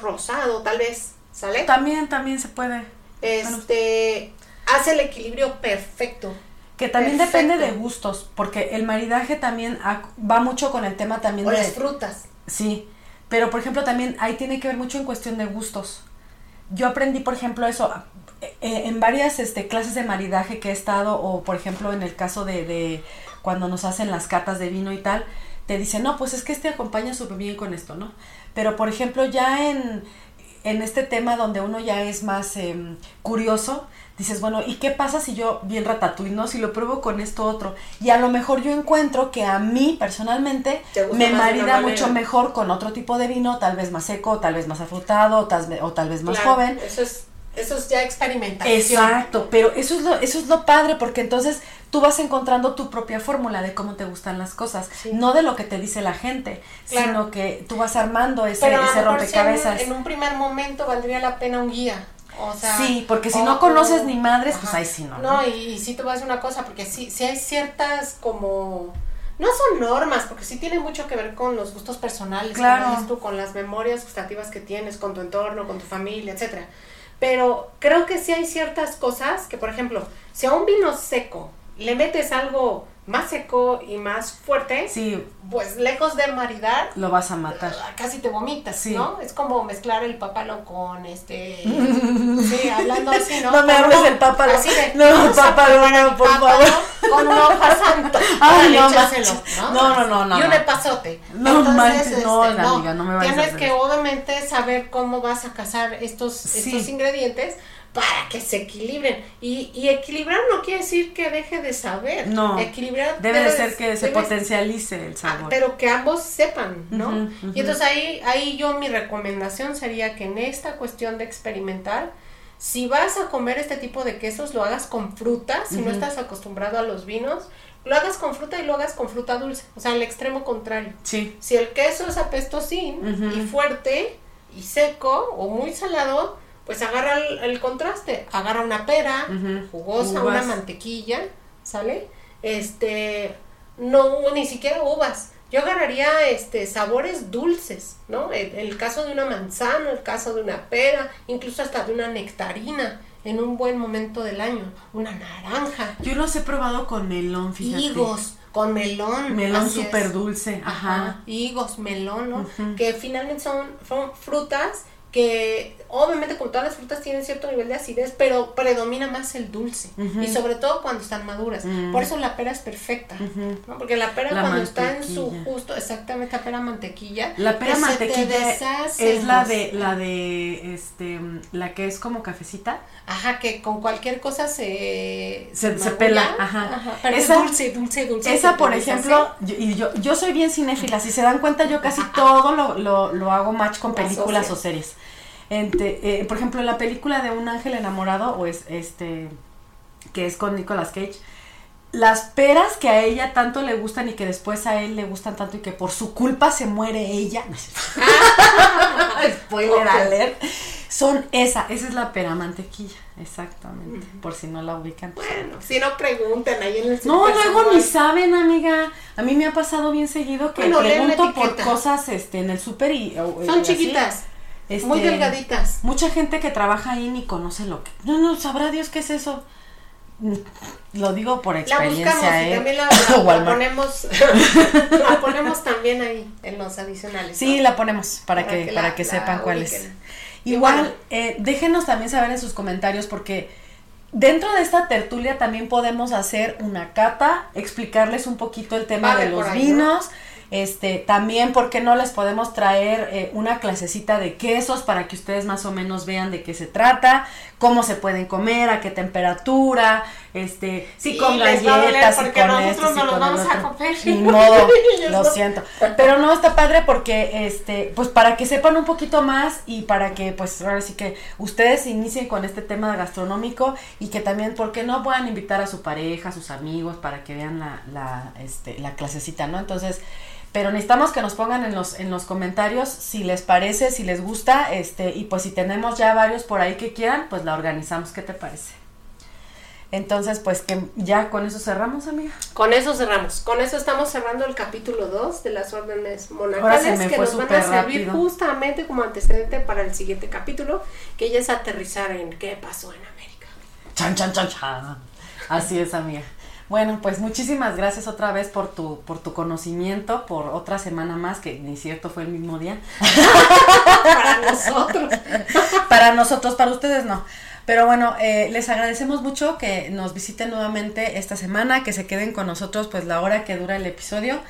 rosado tal vez, ¿sale? También, también se puede. Este, hace el equilibrio perfecto. Que también depende de gustos, porque el maridaje también va mucho con el tema también de... las frutas. Sí, pero por ejemplo también ahí tiene que ver mucho en cuestión de gustos. Yo aprendí, por ejemplo, eso, en varias este, clases de maridaje que he estado, o por ejemplo en el caso de, de cuando nos hacen las catas de vino y tal, te dicen, no, pues es que este acompaña súper bien con esto, ¿no? Pero por ejemplo ya en, en este tema donde uno ya es más em, curioso, dices, bueno, ¿y qué pasa si yo bien ratatouille, no? Si lo pruebo con esto otro. Y a lo mejor yo encuentro que a mí personalmente me marida mucho mejor con otro tipo de vino, tal vez más seco, tal vez más afrutado, tal, o tal vez más joven. Eso es eso es ya experimentación. Exacto, pero eso es lo, eso es lo padre, porque entonces tú vas encontrando tu propia fórmula de cómo te gustan las cosas, no de lo que te dice la gente, sino que tú vas armando ese, ese rompecabezas. en, un primer momento valdría la pena un guía. O sea, sí, porque si no conoces ni madres, pues ahí sí no. No, y, sí te voy a decir una cosa, porque sí, sí hay ciertas como no son normas, porque sí tiene mucho que ver con los gustos personales, claro. tú, con las memorias gustativas que tienes, con tu entorno, con tu familia, etcétera. Pero creo que sí hay ciertas cosas que, por ejemplo, si a un vino seco le metes algo más seco y más fuerte, sí. pues lejos de maridar, lo vas a matar. Casi te vomitas, ¿no? Es como mezclar el papalo con este. sí, hablando así, ¿no? No me hables del papalo. Así de, no, el papalo, no, por favor. Con una hoja santa. Ay, no, ¿no? no, no, no, no. Y un epazote. No, Entonces, no, este, amiga, no me vayas Tienes que, obviamente, saber cómo vas a cazar estos, estos ingredientes para que se equilibren. Y, y, equilibrar no quiere decir que deje de saber. No. Equilibrar debe, de ser que se potencialice el sabor. pero que ambos sepan, ¿no? Y entonces ahí, ahí yo mi recomendación sería que en esta cuestión de experimentar, si vas a comer este tipo de quesos, lo hagas con fruta, si no estás acostumbrado a los vinos, lo hagas con fruta y lo hagas con fruta dulce, o sea, el extremo contrario. Sí. Si el queso es apestosín y fuerte y seco o muy salado, pues agarra el, contraste, agarra una pera jugosa, una mantequilla, ¿sale? Este, no, ni siquiera uvas. Yo agarraría este sabores dulces, ¿no? El, el caso de una manzana, el caso de una pera, incluso hasta de una nectarina en un buen momento del año, una naranja. Yo los he probado con melón, fíjate. Higos, con melón. Melón súper dulce, ajá. Higos, melón, ¿no? Que finalmente son, son frutas que obviamente con todas las frutas tienen cierto nivel de acidez, pero predomina más el dulce. Y sobre todo cuando están maduras. Por eso la pera es perfecta. ¿no? Porque la pera cuando está en su justo, exactamente la pera mantequilla. La pera mantequilla es la de, la de, este, la que es como cafecita. Ajá, que con cualquier cosa se... Se, pela, ajá. Pero esa, es dulce, dulce, dulce. Esa, por ejemplo, y yo, yo soy bien cinéfila, si se dan cuenta yo casi todo lo, lo, lo hago match con películas o series. Eh, por ejemplo, en la película de Un ángel enamorado, o es este, que es con Nicolas Cage, las peras que a ella tanto le gustan y que después a él le gustan tanto y que por su culpa se muere ella. Spoiler alert. Son esa, esa es la pera mantequilla, exactamente. Por si no la ubican. Bueno, si no pregunten ahí en el No, luego ni saben, amiga. A mí me ha pasado bien seguido que pregunto por cosas este en el súper y son chiquitas. Este, Muy delgaditas. Mucha gente que trabaja ahí ni conoce lo que. No, no, sabrá Dios qué es eso. Lo digo por experiencia. La buscamos y ¿eh? también la, ponemos. la ponemos también ahí en los adicionales. Sí, la ponemos para, que, para que sepan cuál es. Igual, eh, déjenos también saber en sus comentarios porque dentro de esta tertulia también podemos hacer una cata, explicarles un poquito el tema de los vinos. Este, también, ¿por qué no les podemos traer eh, una clasecita de quesos para que ustedes más o menos vean de qué se trata, cómo se pueden comer, a qué temperatura, este, si con galletas, si con esto, si con vamos a comer. Ni modo, lo siento. Pero no está padre porque, este, pues para que sepan un poquito más y para que, pues ahora sí que ustedes inicien con este tema gastronómico y que también, ¿por qué no puedan invitar a su pareja, a sus amigos para que vean la, la, este, la clasecita, ¿no? Entonces, pero necesitamos que nos pongan en los, en los comentarios si les parece, si les gusta, este, y pues si tenemos ya varios por ahí que quieran, pues la organizamos, ¿qué te parece? Entonces, pues que ya con eso cerramos, amiga. Con eso cerramos. Con eso estamos cerrando el capítulo 2 de las órdenes monacales que nos van a servir justamente como antecedente para el siguiente capítulo, que ya es aterrizar en qué pasó en América. Chan, chan, chan, chan. Así es, amiga. Bueno, pues muchísimas gracias otra vez por tu, por tu conocimiento, por otra semana más, que ni cierto fue el mismo día. para nosotros. para nosotros, para ustedes no. Pero bueno, eh, les agradecemos mucho que nos visiten nuevamente esta semana, que se queden con nosotros pues la hora que dura el episodio.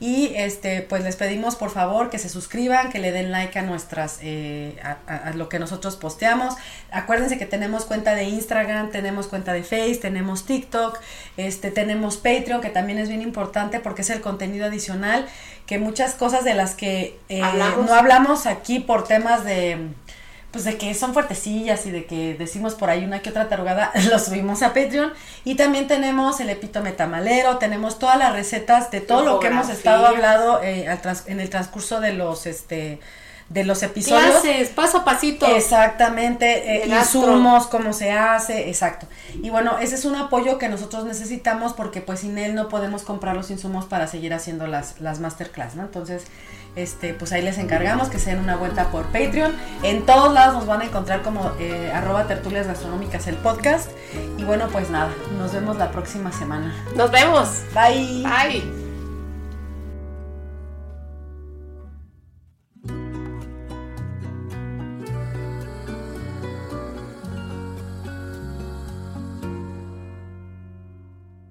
Y este, pues les pedimos por favor que se suscriban, que le den like a nuestras, eh, a, lo que nosotros posteamos. Acuérdense que tenemos cuenta de Instagram, tenemos cuenta de Face, tenemos TikTok, este, tenemos Patreon, que también es bien importante porque es el contenido adicional, que muchas cosas de las que eh, no hablamos aquí por temas de pues de que son fuertecillas y de que decimos por ahí una que otra tarugada, lo subimos a Patreon. Y también tenemos el epítome tamalero, tenemos todas las recetas de todo lo que hemos estado hablando eh, en el transcurso de los este de los episodios. Clases, paso a pasito. Exactamente, eh, insumos, cómo se hace, exacto. Y bueno, ese es un apoyo que nosotros necesitamos porque pues sin él no podemos comprar los insumos para seguir haciendo las, las masterclass, ¿no? Entonces, este, pues ahí les encargamos que se den una vuelta por Patreon. En todos lados nos van a encontrar como eh, arroba tertulias gastronómicas el podcast. Y bueno, pues nada, nos vemos la próxima semana. Nos vemos. Bye. Bye.